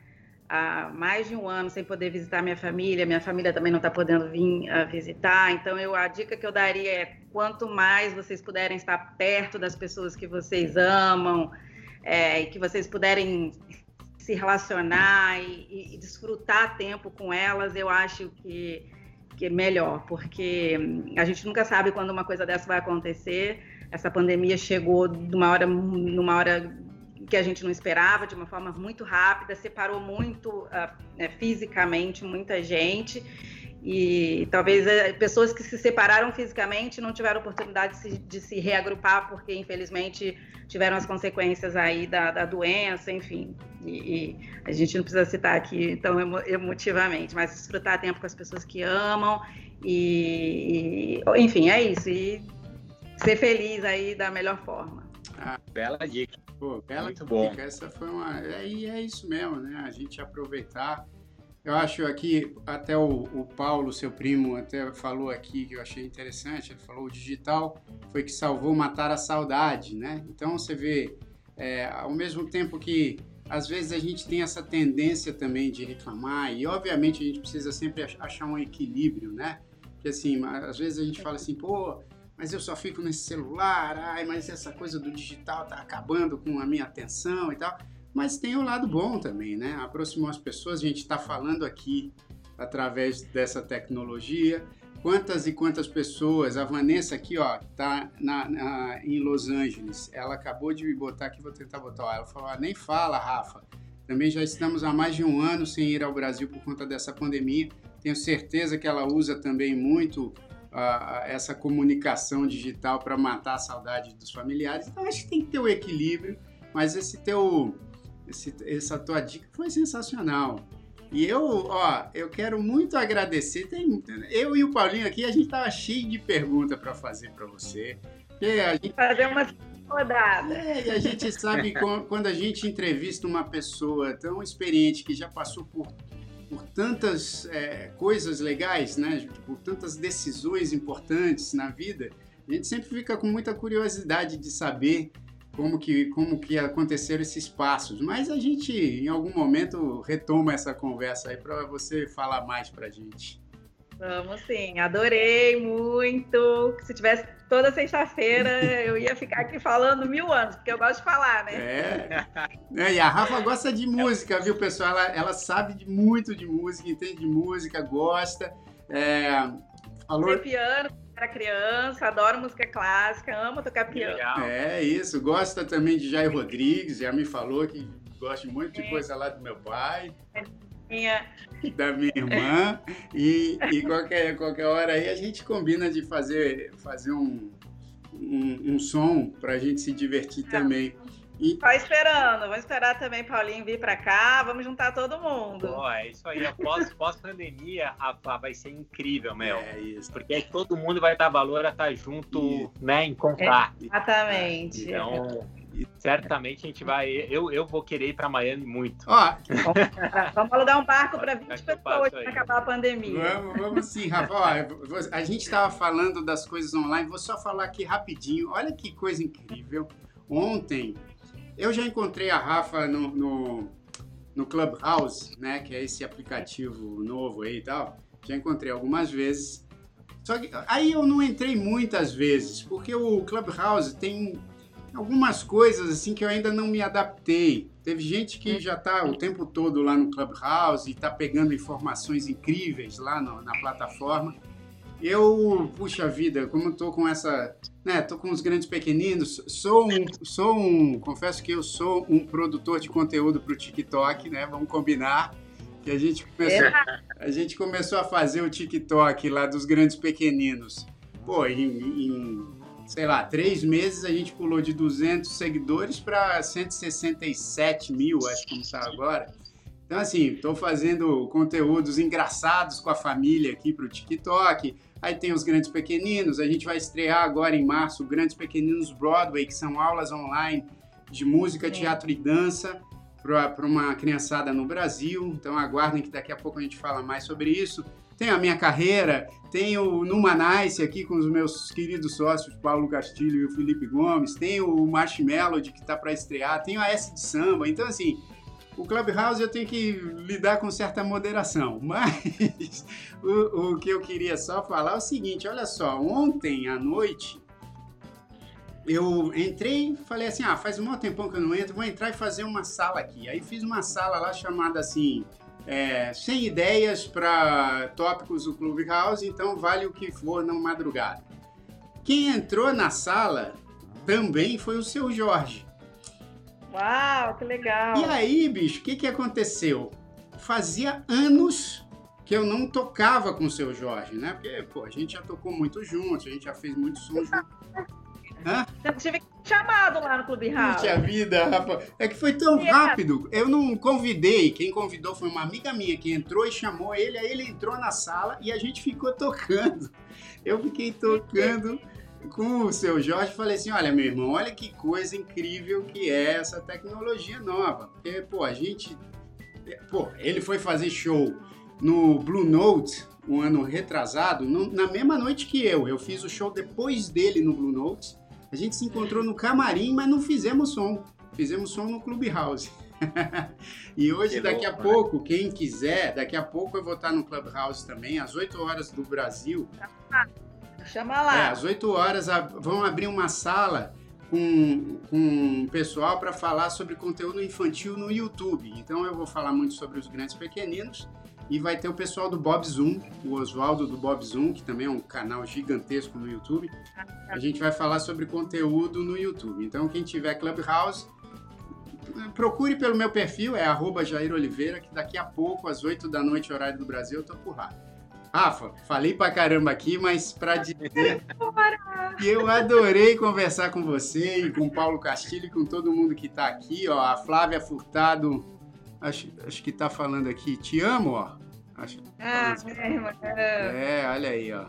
há mais de um ano sem poder visitar minha família, minha família também não está podendo vir uh, visitar, então eu, a dica que eu daria é quanto mais vocês puderem estar perto das pessoas que vocês amam, é, e que vocês puderem se relacionar e, e, desfrutar tempo com elas, eu acho que, que é melhor, porque a gente nunca sabe quando uma coisa dessa vai acontecer. Essa pandemia chegou numa hora, numa hora que a gente não esperava, de uma forma muito rápida, separou muito uh, fisicamente muita gente e talvez é, pessoas que se separaram fisicamente não tiveram oportunidade de se, de se reagrupar porque infelizmente tiveram as consequências aí da, da doença, enfim. E, e, a gente não precisa citar aqui tão emo, emotivamente, mas desfrutar tempo com as pessoas que amam e, e enfim, é isso. E ser feliz aí da melhor forma. Ah, bela dica. Pô, bela Muito dica. Bom. Essa foi uma. É, é isso mesmo, né? A gente aproveitar eu acho aqui, até o, o, Paulo, seu primo, até falou aqui que eu achei interessante. Ele falou: o digital foi que salvou matar a saudade, né? Então você vê, é, ao mesmo tempo que às vezes a gente tem essa tendência também de reclamar, e obviamente a gente precisa sempre achar um equilíbrio, né? Porque assim, às vezes a gente fala assim, pô, mas eu só fico nesse celular, ai, mas essa coisa do digital tá acabando com a minha atenção e tal. Mas tem o lado bom também, né? Aproximou as pessoas, a gente está falando aqui através dessa tecnologia. Quantas e quantas pessoas, a Vanessa aqui, ó, tá na, na, em Los Angeles, ela acabou de me botar aqui, vou tentar botar, ó, ela falou, ah, nem fala, Rafa, também já estamos há mais de um ano sem ir ao Brasil por conta dessa pandemia, tenho certeza que ela usa também muito uh, essa comunicação digital para matar a saudade dos familiares, então acho que tem que ter o equilíbrio, mas esse teu esse, essa tua dica foi sensacional. E eu, ó, eu quero muito agradecer. Tem, eu e o Paulinho aqui, a gente tava cheio de perguntas para fazer para você. gente, fazer uma rodada. É, e a gente sabe quando a gente entrevista uma pessoa tão experiente que já passou por, por tantas é, coisas legais, né? Por tantas decisões importantes na vida, a gente sempre fica com muita curiosidade de saber como que, como que aconteceram esses passos. Mas a gente, em algum momento, retoma essa conversa aí para você falar mais para a gente. Vamos sim, adorei muito. Se tivesse toda sexta-feira, eu ia ficar aqui falando mil anos, porque eu gosto de falar, né? É. é e a Rafa gosta de música, viu, pessoal? Ela, ela sabe de, muito de música, entende de música, gosta. É, falou... piano, era criança, adoro música clássica, amo tocar piano. Legal. É isso, gosta também de Jair Rodrigues, já me falou que gosta muito de coisa lá do meu pai. Minha. Da minha irmã. e, e qualquer, qualquer hora aí a gente combina de fazer, fazer um, um, um som para a gente se divertir é. também. E... Tá esperando, vamos esperar também Paulinho vir para cá, vamos juntar todo mundo. Pô, é isso aí, pós, pós-pandemia vai ser incrível, Mel. É isso. Porque aí todo mundo vai dar valor a estar tá junto, né, em contato. Exatamente. Então, certamente a gente vai. Eu, eu vou querer ir para Miami muito. Ó, vamos alugar um barco para 20 pessoas para acabar a pandemia. Vamos, vamos sim, Rafa. Ó, a gente estava falando das coisas online, vou só falar aqui rapidinho. Olha que coisa incrível. Ontem eu já encontrei a Rafa no, no, no Clubhouse, né? Que é esse aplicativo novo aí e tal. Já encontrei algumas vezes. Só que aí eu não entrei muitas vezes, porque o Clubhouse tem algumas coisas assim que eu ainda não me adaptei. Teve gente que já está o tempo todo lá no Clubhouse e está pegando informações incríveis lá no, na plataforma. Eu, puxa vida, como estou com essa, né, tô com os grandes pequeninos, sou um, sou um, confesso que eu sou um produtor de conteúdo para o TikTok, né, vamos combinar, que a gente começou, a gente começou a fazer o TikTok lá dos grandes pequeninos. Pô, em, em sei lá, três meses a gente pulou de 200 seguidores para 167 mil, acho que está agora. Então, assim, estou fazendo conteúdos engraçados com a família aqui para o TikTok. Aí tem os Grandes Pequeninos. A gente vai estrear agora em março o Grandes Pequeninos Broadway, que são aulas online de música, teatro e dança para uma criançada no Brasil. Então, aguardem que daqui a pouco a gente fala mais sobre isso. Tem a minha carreira, tem o Numanice aqui com os meus queridos sócios, Paulo Castilho e o Felipe Gomes. Tem o Marshmallow que está para estrear. Tem a S de Samba. Então, assim, o Clubhouse eu tenho que lidar com certa moderação, mas o, o, que eu queria só falar é o seguinte: olha só, ontem à noite eu entrei e falei assim: ah, faz um tempão que eu não entro, vou entrar e fazer uma sala aqui. Aí fiz uma sala lá chamada assim. É, 100 ideias para tópicos do Clubhouse, então vale o que for na madrugada. Quem entrou na sala também foi o seu Jorge. Uau, que legal! E aí, bicho, o que, que aconteceu? Fazia anos que eu não tocava com o seu Jorge, né? Porque, pô, a gente já tocou muito juntos, a gente já fez muito som junto. Hã? Você tive chamado lá no Clube House. Puxa vida, rapaz. É que foi tão rápido. Eu não convidei. Quem convidou foi uma amiga minha que entrou e chamou ele. Aí ele entrou na sala e a gente ficou tocando. Eu fiquei tocando com o seu Jorge, falei assim, olha, meu irmão, olha que coisa incrível que é essa tecnologia nova. Porque, pô, a gente Pô, ele foi fazer show no Blue Note um ano retrasado, no, na mesma noite que eu. Eu fiz o show depois dele no Blue Note. A gente se encontrou no camarim, mas não fizemos som. Fizemos som no Clubhouse. e hoje, que daqui louco, a né? pouco, quem quiser, daqui a pouco eu vou estar no Clubhouse também, às 8 horas do Brasil. Chama lá. É, às 8 horas vão abrir uma sala com, com o pessoal para falar sobre conteúdo infantil no YouTube. Então eu vou falar muito sobre os grandes pequeninos e vai ter o pessoal do Bob Zoom, o Oswaldo do Bob Zoom, que também é um canal gigantesco no YouTube. A gente vai falar sobre conteúdo no YouTube. Então, quem tiver Clubhouse, procure pelo meu perfil, é arroba Jair Oliveira, que daqui a pouco, às 8 da noite, horário do Brasil, eu tô por lá. Rafa, falei pra caramba aqui, mas pra dizer que eu adorei conversar com você e com o Paulo Castilho e com todo mundo que tá aqui, ó. A Flávia Furtado Acho, acho que tá falando aqui, te amo, ó. Acho, ah, assim. é, é, olha aí, ó.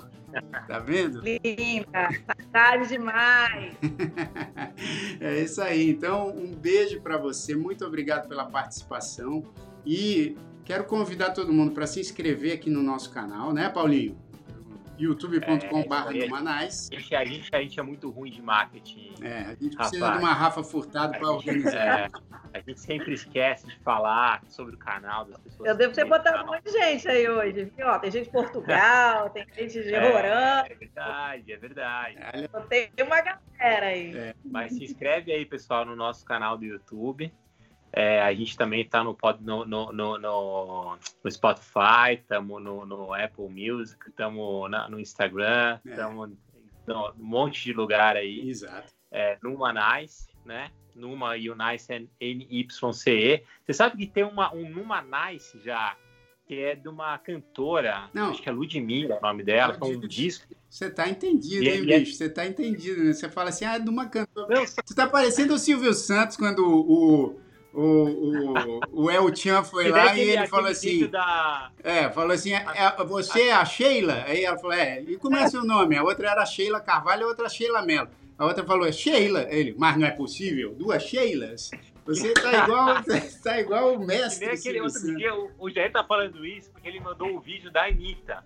Tá vendo? Linda, saudade demais. é isso aí. Então, um beijo para você. Muito obrigado pela participação. E quero convidar todo mundo para se inscrever aqui no nosso canal, né, Paulinho? youtube.com.br é, Numanais. A gente, a, gente, a gente é muito ruim de marketing. É, a gente precisa rapaz. de uma Rafa Furtado para organizar. É, a gente sempre esquece de falar sobre o canal das pessoas. Eu devo ter botado um monte de gente aí hoje, viu? Ó, tem gente de Portugal, tem gente de Roraima. É, é verdade, é verdade. Tem uma galera aí. É. Mas se inscreve aí, pessoal, no nosso canal do YouTube. É, a gente também está no, no, no, no, no Spotify, estamos no, no, Apple Music, estamos no Instagram, estamos é. um monte de lugar aí. Exato. É, Numa Nice, né? Numa e o Nice é N-Y-C-E. Você sabe que tem uma, um Numa Nice já, que é de uma cantora, Não. acho que é Ludmilla é o nome dela, com um disco. Você tá entendido, e, hein, e é bicho? Você tá entendido, né? Você fala assim, ah, é de uma cantora. Você tá parecendo o Silvio Santos quando o o, o, o El Chan foi lá e ele falou assim. Da... É, falou assim: é, é, você é a Sheila? Aí ela falou: é, e como é seu nome? A outra era Sheila Carvalho, a outra Sheila Mello. A outra falou: é Sheila. Ele, mas não é possível, duas Sheilas. Você tá igual, tá igual o mestre. Que nem aquele outro dia, o, o Jair tá falando isso porque ele mandou o um vídeo da Anitta.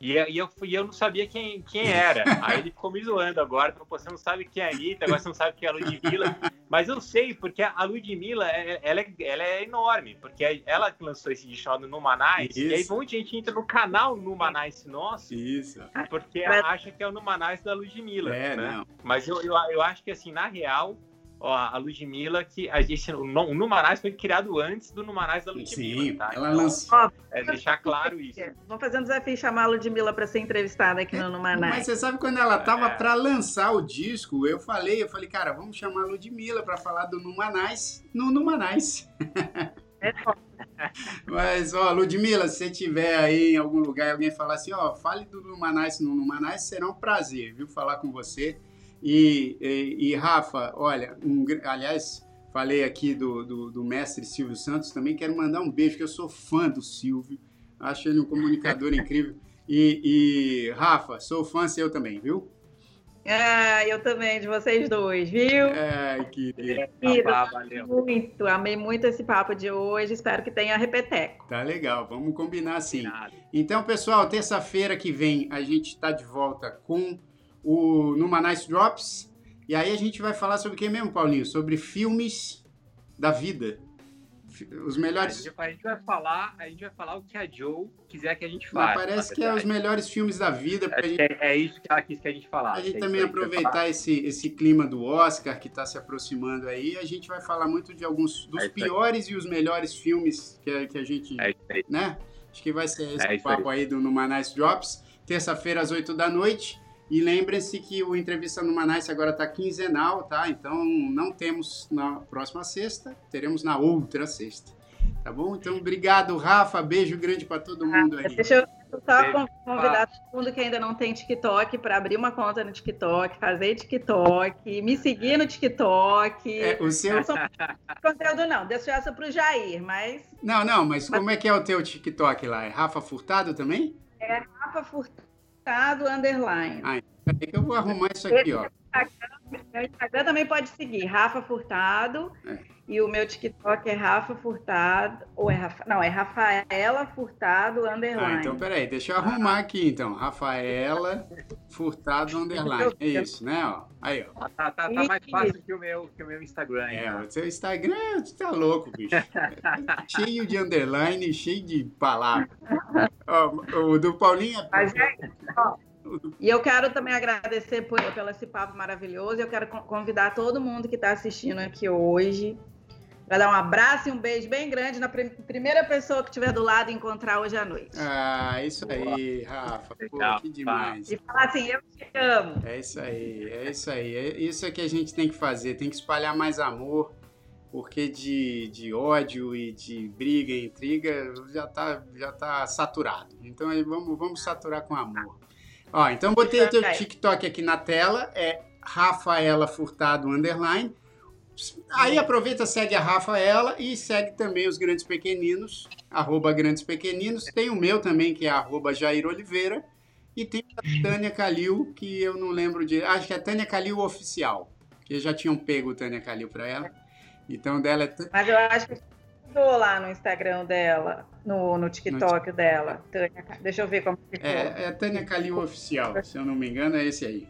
E, e eu, e eu não sabia quem, quem era. Aí ele ficou me zoando agora. Falou, você não sabe quem é a Anitta, agora você não sabe quem é a Ludmilla. Mas eu sei, porque a Ludmilla, é, ela é, ela é enorme. Porque ela que lançou esse disco no Numanice. E aí muita gente entra no canal Numanice nosso. Isso. Porque acha que é o Numanice da Ludmilla. É, né? não. Mas eu, eu, eu acho que, assim, na real ó, a Ludmilla, que a gente, o Numanais foi criado antes do Numanais da Ludmilla. Sim, tá? ela então, lançou. É deixar claro isso. Vamos fazer um desafio chamar a Ludmilla para ser entrevistada aqui no Numanais. Mas você sabe quando ela tava é. para lançar o disco, eu falei, eu falei, cara, vamos chamar a Ludmilla para falar do Numanais no Numanais. É Mas, ó, Ludmilla, se você tiver aí em algum lugar e alguém falar assim, ó, fale do Numanais no Numanais, será um prazer, viu, falar com você. E, e, e Rafa, olha, um, aliás, falei aqui do, do, do, mestre Silvio Santos também, quero mandar um beijo, que eu sou fã do Silvio, acho ele um comunicador incrível. E, e, Rafa, sou fã seu também, viu? Ah, eu também, de vocês dois, viu? É, que ah, valeu. Muito, amei muito esse papo de hoje, espero que tenha repeteco. Tá legal, vamos combinar assim. Então, pessoal, terça-feira que vem a gente está de volta com o Numa Nice Drops. E aí a gente vai falar sobre o que mesmo, Paulinho? Sobre filmes da vida. Os melhores. A gente vai falar, a gente vai falar o que a Joe quiser que a gente fale. parece que é os melhores filmes da vida. É, gente... é, isso que ela quis que a gente falasse. A gente é também aproveitar esse, esse clima do Oscar que está se aproximando aí. A gente vai falar muito de alguns dos é piores e os melhores filmes que, que a gente. É né? Acho que vai ser esse é papo aí. aí do Numa Nice Drops. Terça-feira às 8 da noite. E lembrem-se que o Entrevista no Manais agora está quinzenal, tá? Então não temos na próxima sexta, teremos na outra sexta. Tá bom? Então, obrigado, Rafa. Beijo grande para todo mundo aí. Deixa eu só convidar todo mundo que ainda não tem TikTok para abrir uma conta no TikTok, fazer TikTok, me seguir no TikTok. É, o seu. Não conteúdo não, deixa essa para o Jair, mas. Não, não, mas como é que é o teu TikTok lá? É Rafa Furtado também? É Rafa Furtado Estado Underline. Ah, então que eu vou arrumar isso aqui, ó. Meu Instagram também pode seguir, Rafa Furtado. É. E o meu TikTok é Rafa Furtado, ou é Rafa, não, é Rafaela Furtado Underline. Ah, então peraí, deixa eu arrumar aqui então. Rafaela Furtado Underline. É isso, né? Ó. Aí, ó. Tá, tá, tá mais fácil que o meu, que o meu Instagram. É, o seu Instagram, você tá louco, bicho. cheio de underline, cheio de palavras. ó, o do Paulinho é. Mas, é, ó, e eu quero também agradecer por, pelo esse papo maravilhoso. Eu quero convidar todo mundo que está assistindo aqui hoje para dar um abraço e um beijo bem grande na prim primeira pessoa que estiver do lado e encontrar hoje à noite. Ah, isso aí, Rafa. Pô, que demais. E falar assim, eu te amo. É isso aí, é isso aí. É isso é que a gente tem que fazer, tem que espalhar mais amor, porque de, de ódio e de briga e intriga já está já tá saturado. Então vamos, vamos saturar com amor. Ó, então botei o teu TikTok aqui na tela, é Rafaela Furtado Underline. Aí aproveita, segue a Rafaela e segue também os Grandes Pequeninos, arroba Grandes Pequeninos. Tem o meu também, que é arroba Jair Oliveira. E tem a Tânia Calil, que eu não lembro de. Acho que é Tânia Calil Oficial. Que já tinham pego o Tânia Calil para ela. Então dela é. Mas eu acho que postou lá no Instagram dela, no, no TikTok no... dela. Tânia, deixa eu ver como ficou. É, é Tânia Calil Oficial, se eu não me engano, é esse aí.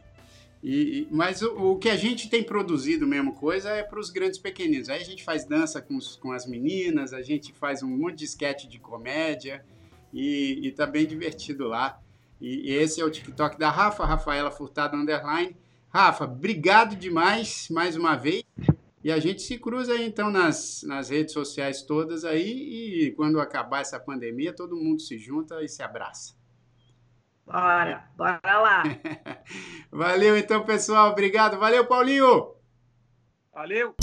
E, mas o, o, que a gente tem produzido mesmo coisa é para os grandes pequeninos. Aí a gente faz dança com, os, com as meninas, a gente faz um monte de sketch de comédia e, e tá bem divertido lá. E, e esse é o TikTok da Rafa, Rafaela Furtado Underline. Rafa, obrigado demais mais uma vez. E a gente se cruza aí, então nas, nas redes sociais todas aí e quando acabar essa pandemia, todo mundo se junta e se abraça. Bora, bora lá. Valeu então, pessoal. Obrigado. Valeu, Paulinho. Valeu.